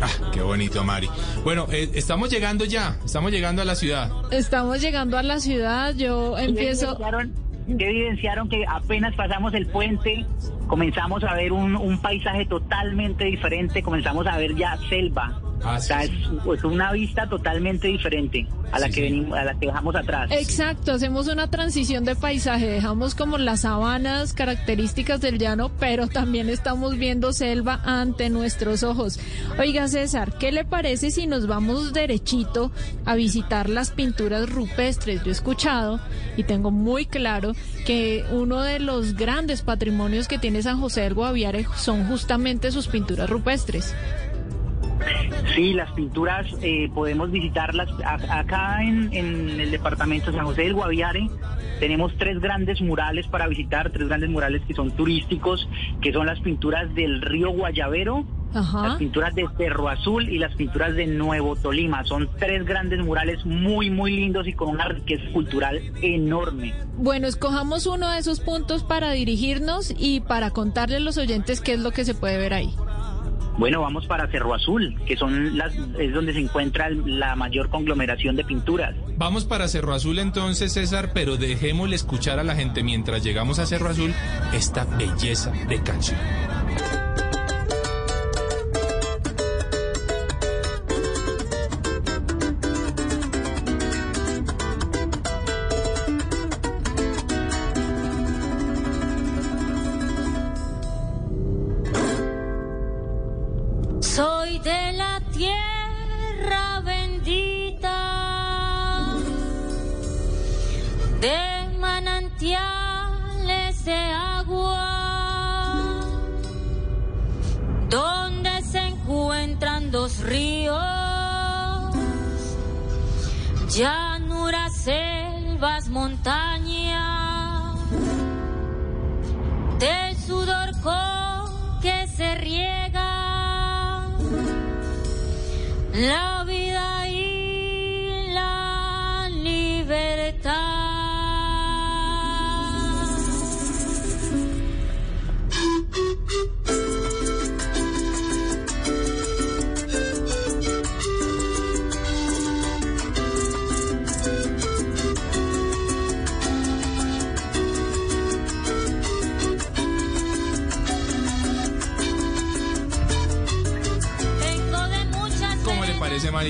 [SPEAKER 4] Ah, qué bonito, Mari. Bueno, eh, estamos llegando ya, estamos llegando a la ciudad.
[SPEAKER 5] Estamos llegando a la ciudad, yo empiezo...
[SPEAKER 10] ¿Qué evidenciaron, qué evidenciaron que apenas pasamos el puente, comenzamos a ver un, un paisaje totalmente diferente, comenzamos a ver ya selva.
[SPEAKER 4] Ah,
[SPEAKER 10] o sea,
[SPEAKER 4] sí,
[SPEAKER 10] es, es una vista totalmente diferente a la
[SPEAKER 4] Sí,
[SPEAKER 10] que
[SPEAKER 4] sí.
[SPEAKER 10] venimos, a la que dejamos atrás.
[SPEAKER 5] Exacto, hacemos una transición de paisaje, dejamos como las sabanas características del llano, pero también estamos viendo selva ante nuestros ojos. Oiga César, ¿qué le parece si nos vamos derechito a visitar las pinturas rupestres? Yo he escuchado y tengo muy claro que uno de los grandes patrimonios que tiene San José del Guaviare son justamente sus pinturas rupestres.
[SPEAKER 10] Sí, las pinturas eh, podemos visitarlas acá en, en el departamento de San José del Guaviare. Tenemos tres grandes murales para visitar, tres grandes murales que son turísticos, que son las pinturas del río Guayavero, las pinturas de Cerro Azul y las pinturas de Nuevo Tolima. Son tres grandes murales muy, muy lindos y con una riqueza cultural enorme.
[SPEAKER 5] Bueno, escojamos uno de esos puntos para dirigirnos y para contarle a los oyentes qué es lo que se puede ver ahí.
[SPEAKER 10] Bueno, vamos para Cerro Azul, que son las, es donde se encuentra la mayor conglomeración de pinturas.
[SPEAKER 4] Vamos para Cerro Azul entonces, César, pero dejémosle escuchar a la gente mientras llegamos a Cerro Azul esta belleza de canción.
[SPEAKER 11] La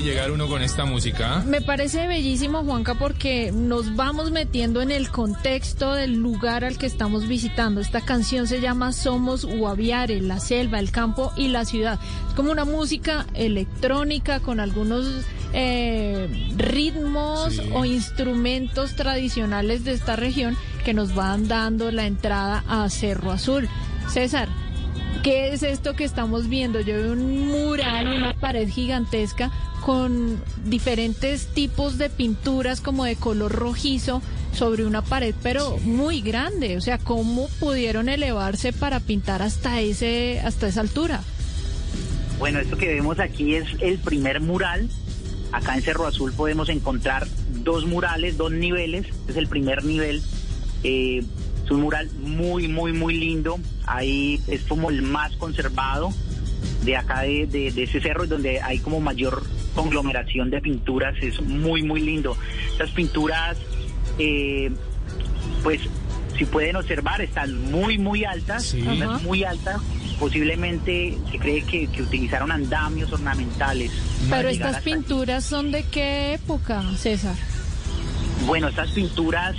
[SPEAKER 4] llegar uno con esta música?
[SPEAKER 5] Me parece bellísimo, Juanca, porque nos vamos metiendo en el contexto del lugar al que estamos visitando. Esta canción se llama Somos Guaviare, la selva, el campo y la ciudad. Es como una música electrónica con algunos eh, ritmos
[SPEAKER 4] Sí.
[SPEAKER 5] o instrumentos tradicionales de esta región que nos van dando la entrada a Cerro Azul. César, ¿Qué es esto que estamos viendo? Yo veo un mural, una pared gigantesca con diferentes tipos de pinturas como de color rojizo sobre una pared, pero muy grande. O sea, ¿cómo pudieron elevarse para pintar hasta ese, hasta esa altura?
[SPEAKER 10] Bueno, esto que vemos aquí es el primer mural. Acá en Cerro Azul podemos encontrar dos murales, dos niveles. Este es el primer nivel. Eh, es un mural muy, muy, muy lindo. Ahí es como el más conservado. De acá de, de- de ese cerro, donde hay como mayor conglomeración de pinturas, es muy, muy lindo. Estas pinturas, eh, pues, si pueden observar, están muy, muy altas, unas muy altas. Posiblemente se cree que, que utilizaron andamios ornamentales.
[SPEAKER 5] Pero estas
[SPEAKER 10] aquí.
[SPEAKER 5] pinturas son de qué época, César?
[SPEAKER 10] Bueno, estas pinturas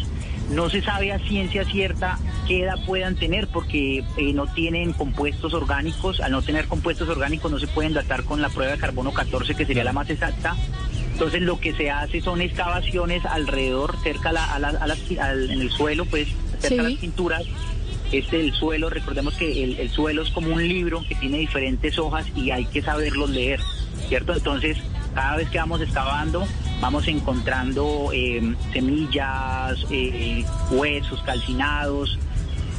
[SPEAKER 10] no se sabe a ciencia cierta qué edad puedan tener porque eh, no tienen compuestos orgánicos. Al no tener compuestos orgánicos no se pueden datar con la prueba de carbono 14 que sería la más exacta. Entonces lo que se hace son excavaciones alrededor, cerca a la- a la- a las- al- en el suelo, pues cerca a
[SPEAKER 5] Sí.
[SPEAKER 10] las pinturas. Este el suelo, recordemos que el, el suelo es como un libro que tiene diferentes hojas y hay que saberlos leer, ¿cierto? Entonces, cada vez que vamos excavando, vamos encontrando eh, semillas, eh, huesos calcinados,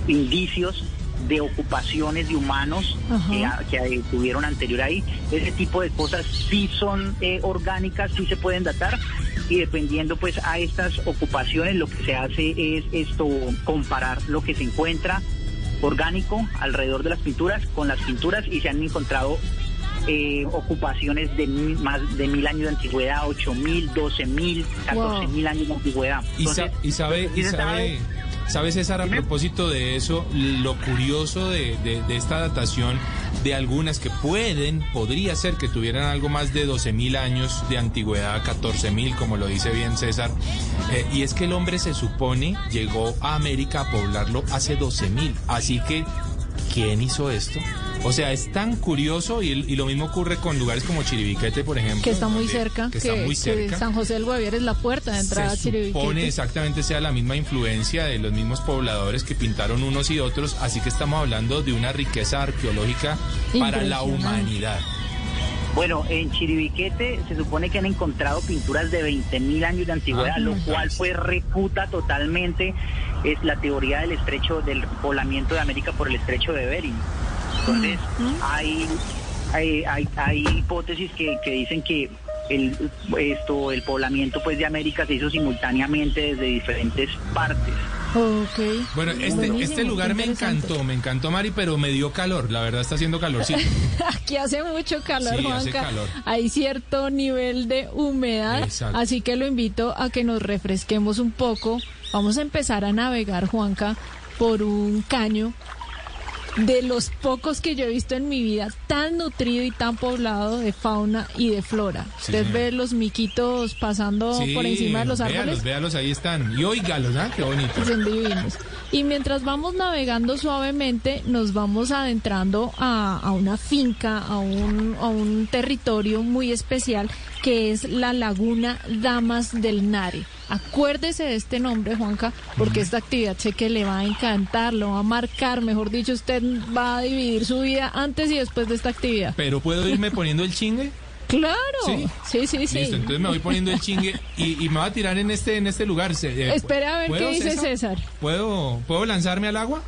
[SPEAKER 10] indicios de ocupaciones de humanos que, a- que eh, tuvieron anterior ahí. Ese tipo de cosas sí son eh, orgánicas, sí se pueden datar y dependiendo pues a estas ocupaciones lo que se hace es esto comparar lo que se encuentra orgánico alrededor de las pinturas con las pinturas y se han encontrado eh, ocupaciones de mil- más de mil años de antigüedad, ocho mil, doce mil, catorce mil años de antigüedad.
[SPEAKER 4] Y, sa-
[SPEAKER 10] Entonces,
[SPEAKER 4] y sabe, sabe, sabe, César, a propósito de eso, lo curioso de, de- de esta datación de algunas que pueden, podría ser que tuvieran algo más de 12.000 años de antigüedad, 14.000, como lo dice bien César, eh, y es que el hombre se supone llegó a América a poblarlo hace 12.000, así que, ¿quién hizo esto? O sea, es tan curioso y, y lo mismo ocurre con lugares como Chiribiquete, por ejemplo.
[SPEAKER 5] Que está muy
[SPEAKER 4] donde-
[SPEAKER 5] cerca,
[SPEAKER 4] Que está muy cerca.
[SPEAKER 5] San José del Guaviare es la puerta de entrada a
[SPEAKER 4] se supone
[SPEAKER 5] Chiribiquete.
[SPEAKER 4] exactamente sea la misma influencia de los mismos pobladores que pintaron unos y otros, así que estamos hablando de una riqueza arqueológica para la humanidad.
[SPEAKER 10] Bueno, en Chiribiquete se supone que han encontrado pinturas de 20.000 años de antigüedad,
[SPEAKER 4] Ah,
[SPEAKER 10] lo cual pues refuta totalmente es la teoría del estrecho del poblamiento de América por el estrecho de Bering. Entonces, hay, hay, hay, hay hipótesis que, que dicen que el, esto, el poblamiento pues de América se hizo simultáneamente desde diferentes partes.
[SPEAKER 5] Ok.
[SPEAKER 4] Bueno, este, este lugar me encantó, me encantó Mari, pero me dio calor, la verdad está haciendo calorcito.
[SPEAKER 5] Aquí hace mucho calor,
[SPEAKER 4] Sí, hace
[SPEAKER 5] Juanca.
[SPEAKER 4] calor.
[SPEAKER 5] Hay cierto nivel de humedad,
[SPEAKER 4] Exacto.
[SPEAKER 5] así que lo invito a que nos refresquemos un poco. Vamos a empezar a navegar, Juanca, por un caño de los pocos que yo he visto en mi vida, tan nutrido y tan poblado de fauna y de flora.
[SPEAKER 4] Sí,
[SPEAKER 5] Usted
[SPEAKER 4] señora.
[SPEAKER 5] ve los miquitos pasando
[SPEAKER 4] Sí,
[SPEAKER 5] por encima de los árboles.
[SPEAKER 4] Véalos, véalos, ahí están. Y óigalos, ¿ah? Qué bonito.
[SPEAKER 5] Son divinos. Y mientras vamos navegando suavemente, nos vamos adentrando a, a una finca, a un, a un territorio muy especial que es la Laguna Damas del Nare. Acuérdese de este nombre, Juanca, porque esta actividad sé que le va a encantar, lo va a marcar, mejor dicho, usted va a dividir su vida antes y después de esta actividad.
[SPEAKER 4] Pero ¿puedo irme poniendo el chingue?
[SPEAKER 5] Claro,
[SPEAKER 4] Sí.
[SPEAKER 5] sí, sí, sí.
[SPEAKER 4] Listo, entonces me voy poniendo el chingue y, y me voy a tirar en este, en este lugar. Eh,
[SPEAKER 5] Espera a ver
[SPEAKER 4] ¿puedo,
[SPEAKER 5] qué dice César.
[SPEAKER 4] ¿Puedo, ¿Puedo lanzarme al agua?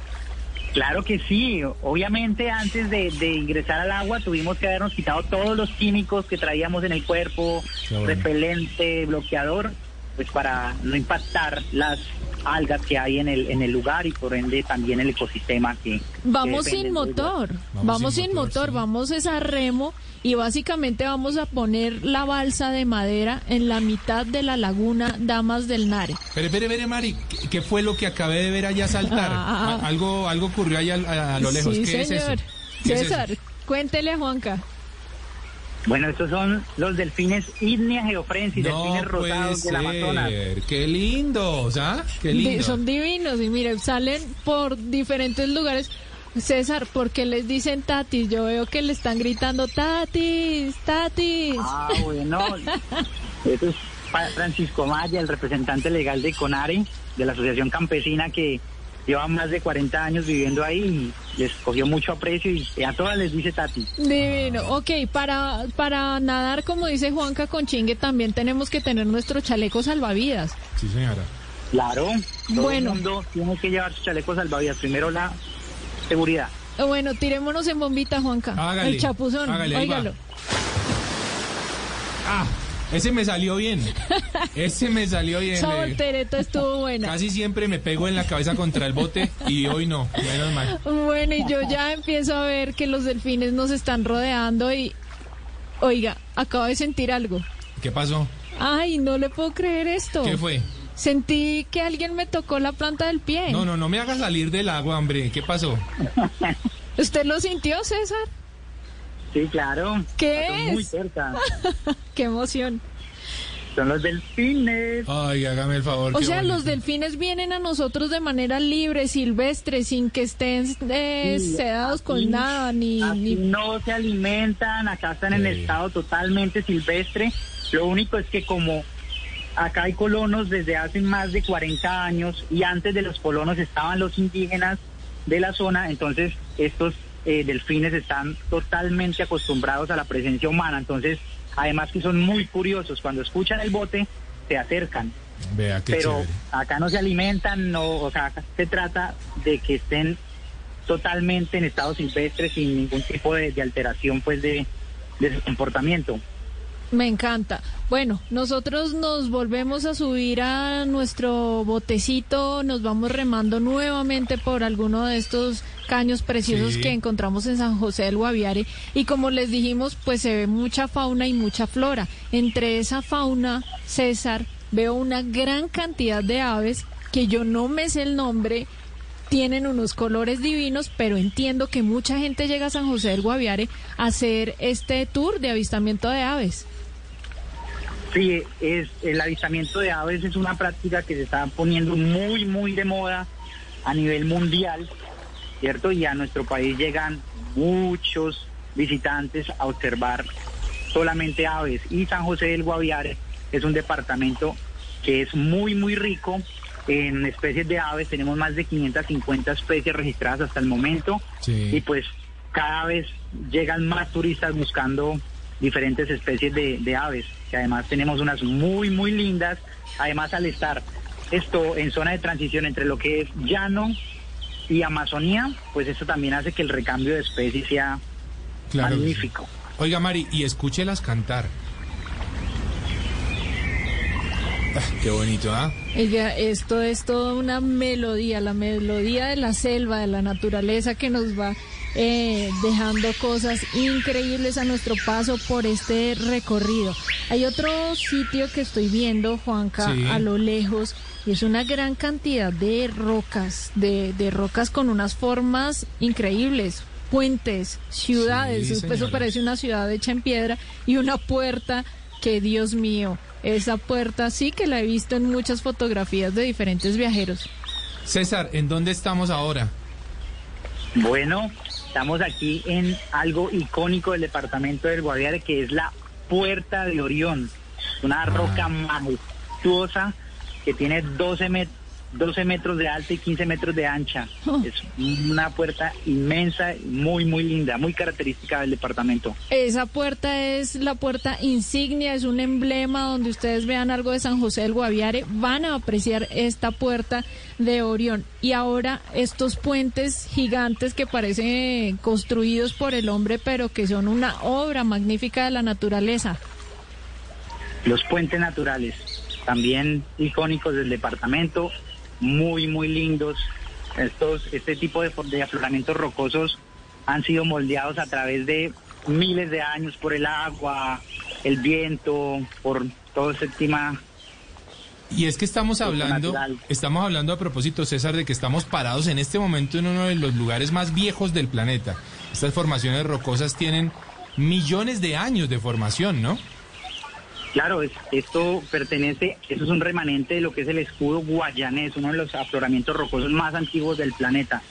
[SPEAKER 10] Claro que sí, obviamente antes de, de ingresar al agua tuvimos que habernos quitado todos los químicos que traíamos en el cuerpo,
[SPEAKER 4] bueno.
[SPEAKER 10] repelente, bloqueador, pues para no impactar las algas que hay en el en el lugar y por ende también el ecosistema que
[SPEAKER 5] Vamos
[SPEAKER 10] que
[SPEAKER 5] sin motor,
[SPEAKER 4] Vamos
[SPEAKER 5] vamos,
[SPEAKER 4] sin motor,
[SPEAKER 5] motor,
[SPEAKER 4] sí.
[SPEAKER 5] vamos es a remo y básicamente vamos a poner la balsa de madera en la mitad de la laguna Damas del Nare.
[SPEAKER 4] Pero, espere, espere, Mari, ¿qué, qué fue lo que acabé de ver allá saltar?
[SPEAKER 5] Ah.
[SPEAKER 4] A- algo, algo ocurrió allá a, a lo lejos.
[SPEAKER 5] sí,
[SPEAKER 4] ¿Qué
[SPEAKER 5] señor.
[SPEAKER 4] es eso? ¿Qué es eso?
[SPEAKER 5] César, cuéntele a Juanca.
[SPEAKER 10] Bueno, estos son los delfines Idnia geofrensis, delfines
[SPEAKER 4] No
[SPEAKER 10] rosados del Amazonas.
[SPEAKER 4] Qué lindos, ¿ah? Qué
[SPEAKER 5] Di-
[SPEAKER 4] lindo.
[SPEAKER 5] Son divinos y miren, salen por diferentes lugares. César, ¿por qué les dicen tatis? Yo veo que le están gritando tatis, tatis.
[SPEAKER 10] Ah, bueno. Eso es Francisco Maya, el representante legal de CONARE, de la Asociación Campesina que lleva más de 40 años viviendo ahí y les cogió mucho aprecio y a todas les dice Tati.
[SPEAKER 5] Divino. Ok, para, para nadar, como dice Juanca con chingue, también tenemos que tener nuestro chaleco salvavidas.
[SPEAKER 4] Sí, señora.
[SPEAKER 10] Claro, todo
[SPEAKER 5] Bueno.
[SPEAKER 10] el mundo tiene que llevar su chaleco salvavidas. Primero la seguridad.
[SPEAKER 5] Eh, Bueno, tirémonos en bombita, Juanca.
[SPEAKER 4] Hágale,
[SPEAKER 5] El chapuzón,
[SPEAKER 4] hágale,
[SPEAKER 5] óigalo.
[SPEAKER 4] Ah, Ese me salió bien. Ese me salió bien.
[SPEAKER 5] Esa voltereta estuvo buena.
[SPEAKER 4] Casi siempre me pego en la cabeza contra el bote y hoy no, menos mal.
[SPEAKER 5] Bueno, y yo ya empiezo a ver que los delfines nos están rodeando y, oiga, acabo de sentir algo.
[SPEAKER 4] ¿Qué pasó?
[SPEAKER 5] Ay, no le puedo creer esto.
[SPEAKER 4] ¿Qué fue?
[SPEAKER 5] Sentí que alguien me tocó la planta del pie.
[SPEAKER 4] No, no, no me hagas salir del agua, hombre. ¿Qué pasó?
[SPEAKER 5] ¿Usted lo sintió, César?
[SPEAKER 10] Sí, claro.
[SPEAKER 5] ¿Qué
[SPEAKER 10] Están
[SPEAKER 5] es?
[SPEAKER 10] Muy cerca.
[SPEAKER 5] Qué emoción.
[SPEAKER 10] Son los delfines.
[SPEAKER 4] Ay, hágame el favor.
[SPEAKER 5] O sea,
[SPEAKER 4] bonito.
[SPEAKER 5] los delfines vienen a nosotros de manera libre, silvestre, sin que estén eh,
[SPEAKER 10] Sí,
[SPEAKER 5] sedados con nada, ni,
[SPEAKER 10] no se alimentan, acá están en
[SPEAKER 4] Sí.
[SPEAKER 10] estado totalmente silvestre. Lo único es que como acá hay colonos desde hace más de 40 años y antes de los colonos estaban los indígenas de la zona, entonces estos eh, delfines están totalmente acostumbrados a la presencia humana, entonces además que son muy curiosos, cuando escuchan el bote se acercan
[SPEAKER 4] Vea, qué
[SPEAKER 10] pero
[SPEAKER 4] chévere.
[SPEAKER 10] acá no se alimentan, no, o sea, acá se trata de que estén totalmente en estado silvestre sin ningún tipo de, de alteración pues de, de su comportamiento.
[SPEAKER 5] Me encanta. Bueno, nosotros nos volvemos a subir a nuestro botecito, nos vamos remando nuevamente por alguno de estos caños preciosos
[SPEAKER 4] Sí.
[SPEAKER 5] que encontramos en San José del Guaviare y como les dijimos, pues se ve mucha fauna y mucha flora. Entre esa fauna, César, veo una gran cantidad de aves que yo no me sé el nombre, tienen unos colores divinos, pero entiendo que mucha gente llega a San José del Guaviare a hacer este tour de avistamiento de aves.
[SPEAKER 10] Sí, es, el avistamiento de aves es una práctica que se está poniendo muy, muy de moda a nivel mundial, ¿cierto? Y a nuestro país llegan muchos visitantes a observar solamente aves. Y San José del Guaviare es un departamento que es muy, muy rico en especies de aves. Tenemos más de 550 especies registradas hasta el momento.
[SPEAKER 4] Sí.
[SPEAKER 10] Y pues cada vez llegan más turistas buscando diferentes especies de, de aves, que además tenemos unas muy, muy lindas. Además, al estar esto en zona de transición entre lo que es llano y Amazonía, pues eso también hace que el recambio de especies sea
[SPEAKER 4] Claro que sí.
[SPEAKER 10] magnífico.
[SPEAKER 4] Oiga, Mari, y escúchelas cantar. Ah, qué bonito, ¿ah?
[SPEAKER 5] Ella, esto es toda una melodía, la melodía de la selva, de la naturaleza que nos va eh, dejando cosas increíbles a nuestro paso por este recorrido. Hay otro sitio que estoy viendo, Juanca,
[SPEAKER 4] Sí.
[SPEAKER 5] a lo lejos, y es una gran cantidad de rocas, de, de rocas con unas formas increíbles. Puentes, ciudades,
[SPEAKER 4] Sí,
[SPEAKER 5] eso parece una ciudad hecha en piedra y una puerta que Dios mío, esa puerta sí que la he visto en muchas fotografías de diferentes viajeros.
[SPEAKER 4] César, ¿en dónde estamos ahora?
[SPEAKER 10] Bueno, estamos aquí en algo icónico del departamento del Guaviare, que es la Puerta de Orión. Una roca majestuosa que tiene 12, met- 12 metros de alta y 15 metros de ancha. Es una puerta inmensa, muy, muy linda, muy característica del departamento.
[SPEAKER 5] Esa puerta es la puerta insignia, es un emblema donde ustedes vean algo de San José del Guaviare, van a apreciar esta puerta de Orión. Y ahora estos puentes gigantes que parecen construidos por el hombre, pero que son una obra magnífica de la naturaleza.
[SPEAKER 10] Los puentes naturales, también icónicos del departamento, muy, muy lindos. Estos, este tipo de, afloramientos rocosos han sido moldeados a través de miles de años por el agua, el viento, por todo ese tema.
[SPEAKER 4] Y es que estamos hablando, estamos hablando a propósito, César, de que estamos parados en este momento en uno de los lugares más viejos del planeta. Estas formaciones rocosas tienen millones de años de formación, ¿no?
[SPEAKER 10] Claro, es- esto pertenece, eso es un remanente de lo que es el escudo guayanés, uno de los afloramientos rocosos más antiguos del planeta.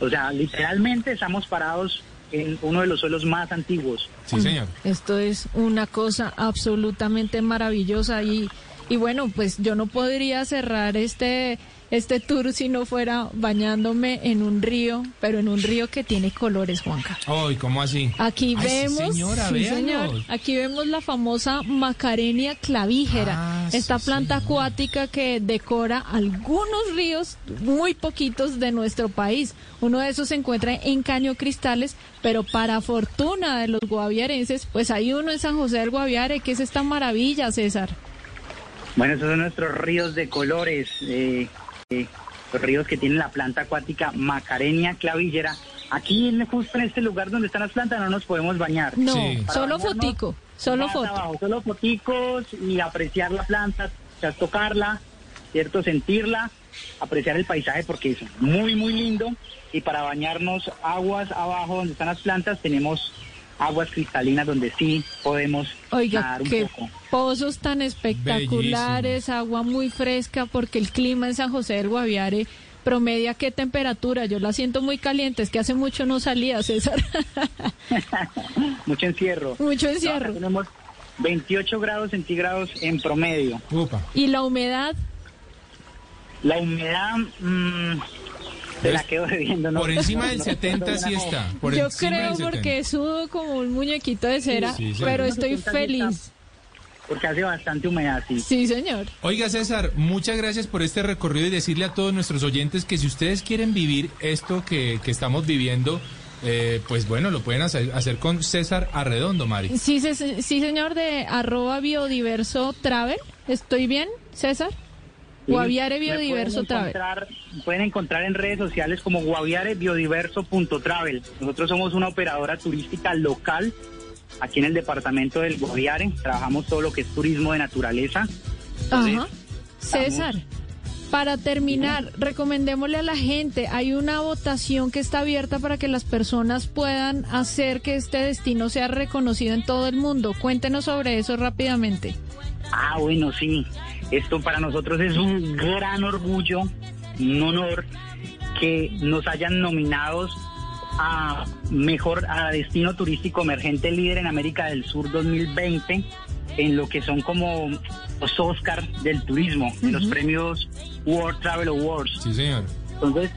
[SPEAKER 10] O sea, literalmente estamos parados en uno de los suelos más antiguos.
[SPEAKER 4] Sí, señor.
[SPEAKER 5] Esto es una cosa absolutamente maravillosa y, y bueno, pues yo no podría cerrar este este tour si no fuera bañándome en un río, pero en un río que tiene colores, Juanca.
[SPEAKER 4] Ay, ¿cómo así?
[SPEAKER 5] Aquí
[SPEAKER 4] Ay, sí,
[SPEAKER 5] vemos,
[SPEAKER 4] señora,
[SPEAKER 5] sí, señor. Aquí vemos la famosa Macarenia clavígera,
[SPEAKER 4] Ah,
[SPEAKER 5] esta
[SPEAKER 4] sí,
[SPEAKER 5] planta acuática que decora algunos ríos, muy poquitos de nuestro país. Uno de esos se encuentra en Caño Cristales, pero para fortuna de los guaviarenses, pues hay uno en San José del Guaviare, que es esta maravilla, César.
[SPEAKER 10] Bueno, esos son nuestros ríos de colores, eh, eh, los ríos que tienen la planta acuática Macarenia clavillera. Aquí, en, justo en este lugar donde están las plantas, no nos podemos bañar.
[SPEAKER 5] No,
[SPEAKER 4] Sí.
[SPEAKER 5] Solo fotico, solo foto.
[SPEAKER 10] abajo, solo foticos y apreciar la planta, o sea, tocarla, ¿cierto? Sentirla, apreciar el paisaje porque es muy, muy lindo. Y para bañarnos aguas abajo donde están las plantas, tenemos aguas cristalinas donde sí podemos
[SPEAKER 5] Oiga,
[SPEAKER 10] nadar un
[SPEAKER 5] qué
[SPEAKER 10] poco.
[SPEAKER 5] pozos tan espectaculares, agua muy fresca, porque el clima en San José del Guaviare promedia qué temperatura. Yo la siento muy caliente, es que hace mucho no salía, César.
[SPEAKER 10] Mucho encierro.
[SPEAKER 5] mucho
[SPEAKER 10] No,
[SPEAKER 5] encierro.
[SPEAKER 10] acá tenemos 28 grados centígrados en promedio.
[SPEAKER 4] Upa.
[SPEAKER 5] Y la humedad,
[SPEAKER 10] La humedad mm, se la quedo bebiendo. ¿no?
[SPEAKER 4] Por encima del
[SPEAKER 10] No,
[SPEAKER 4] 70 sí está. Por
[SPEAKER 5] yo creo
[SPEAKER 4] del 70.
[SPEAKER 5] porque sudo como un muñequito de cera,
[SPEAKER 4] Sí, sí,
[SPEAKER 5] pero estoy feliz.
[SPEAKER 10] Porque hace bastante humedad, sí.
[SPEAKER 5] Sí, señor.
[SPEAKER 4] Oiga César, muchas gracias por este recorrido y decirle a todos nuestros oyentes que si ustedes quieren vivir esto que, que estamos viviendo, eh, pues bueno, lo pueden hacer, hacer con César Arredondo, Mari.
[SPEAKER 5] Sí, sí, señor, de arroba biodiverso travel. ¿Estoy bien, César? Guaviare Biodiverso
[SPEAKER 10] pueden
[SPEAKER 5] Travel.
[SPEAKER 10] Pueden encontrar en redes sociales como guaviarebiodiverso.travel. Nosotros somos una operadora turística local aquí en el departamento del Guaviare. Trabajamos todo lo que es turismo de naturaleza. Entonces,
[SPEAKER 5] Ajá. César, para terminar, recomendémosle a la gente, hay una votación que está abierta para que las personas puedan hacer que este destino sea reconocido en todo el mundo. Cuéntenos sobre eso rápidamente.
[SPEAKER 10] Ah, bueno, sí. Esto para nosotros es un gran orgullo, un honor que nos hayan nominados a mejor a destino turístico emergente líder en América del Sur 2020 en lo que son como los Oscar del turismo, los premios World Travel Awards.
[SPEAKER 4] Sí, señor.
[SPEAKER 10] Entonces,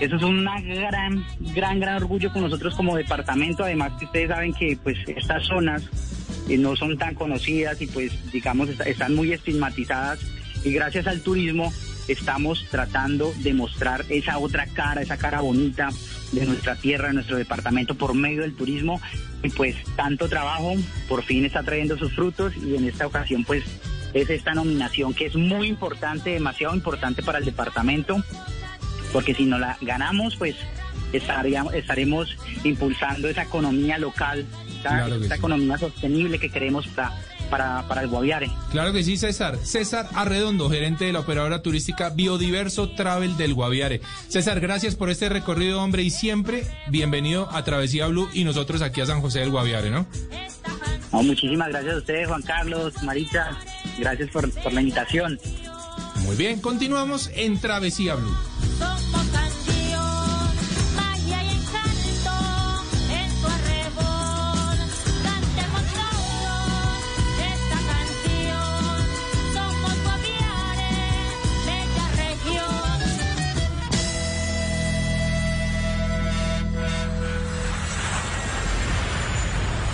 [SPEAKER 10] eso es una gran, gran, gran orgullo con nosotros como departamento. Además que ustedes saben que pues estas zonas no son tan conocidas y pues digamos est- están muy estigmatizadas. Y gracias al turismo estamos tratando de mostrar esa otra cara, esa cara bonita de nuestra tierra, de nuestro departamento por medio del turismo. Y pues tanto trabajo por fin está trayendo sus frutos y en esta ocasión pues es esta nominación que es muy importante, demasiado importante para el departamento porque si no la ganamos, pues estaríamos, estaremos impulsando esa economía local,
[SPEAKER 4] Claro sí.
[SPEAKER 10] economía sostenible que queremos para, para, para el Guaviare.
[SPEAKER 4] Claro que sí, César. César Arredondo, gerente de la operadora turística Biodiverso Travel del Guaviare. César, gracias por este recorrido, hombre, y siempre bienvenido a Travesía Blue y nosotros aquí a San José del Guaviare, ¿no?
[SPEAKER 10] No, muchísimas gracias a ustedes, Juan Carlos, Marita, gracias por, por la invitación.
[SPEAKER 4] Muy bien, continuamos en Travesía Blue.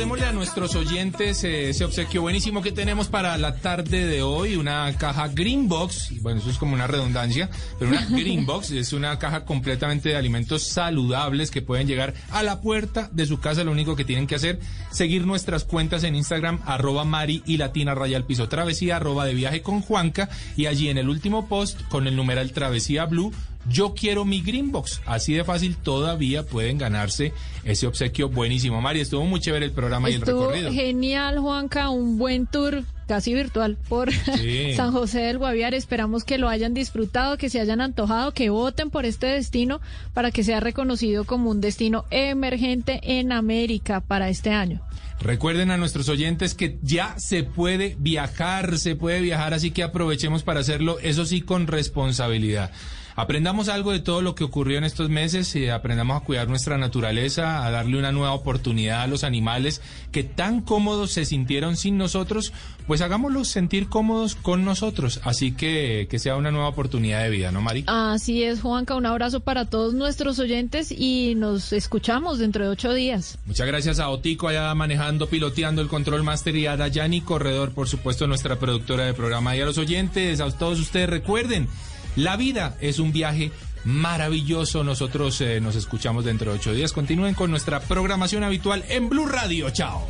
[SPEAKER 4] recordémosle a nuestros oyentes eh, ese obsequio buenísimo que tenemos para la tarde de hoy, una caja Green Box, bueno, eso es como una redundancia, pero una Green Box es una caja completamente de alimentos saludables que pueden llegar a la puerta de su casa, lo único que tienen que hacer, seguir nuestras cuentas en Instagram, arroba Mari y Latina Raya al Piso. Travesía, arroba de viaje con Juanca, y allí en el último post, con el numeral Travesía Blue, yo quiero mi Greenbox. Así de fácil todavía pueden ganarse ese obsequio buenísimo. Mari, estuvo muy chévere el programa y el recorrido.
[SPEAKER 5] genial, Juanca, un buen tour casi virtual por
[SPEAKER 4] Sí.
[SPEAKER 5] San José del Guaviare. Esperamos que lo hayan disfrutado, que se hayan antojado, que voten por este destino para que sea reconocido como un destino emergente en América para este año.
[SPEAKER 4] Recuerden a nuestros oyentes que ya se puede viajar, se puede viajar, así que aprovechemos para hacerlo, eso sí, con responsabilidad. Aprendamos algo de todo lo que ocurrió en estos meses y aprendamos a cuidar nuestra naturaleza, a darle una nueva oportunidad a los animales que tan cómodos se sintieron sin nosotros, pues hagámoslos sentir cómodos con nosotros. Así que que sea una nueva oportunidad de vida, ¿no, Mari?
[SPEAKER 5] Así es, Juanca, un abrazo para todos nuestros oyentes y nos escuchamos dentro de ocho días.
[SPEAKER 4] Muchas gracias a Otico allá manejando, piloteando el control master y a Dayani Corredor, por supuesto, nuestra productora de programa. Y a los oyentes, a todos ustedes, recuerden, la vida es un viaje maravilloso. Nosotros eh, nos escuchamos dentro de ocho días. Continúen con nuestra programación habitual en Blue Radio. Chao.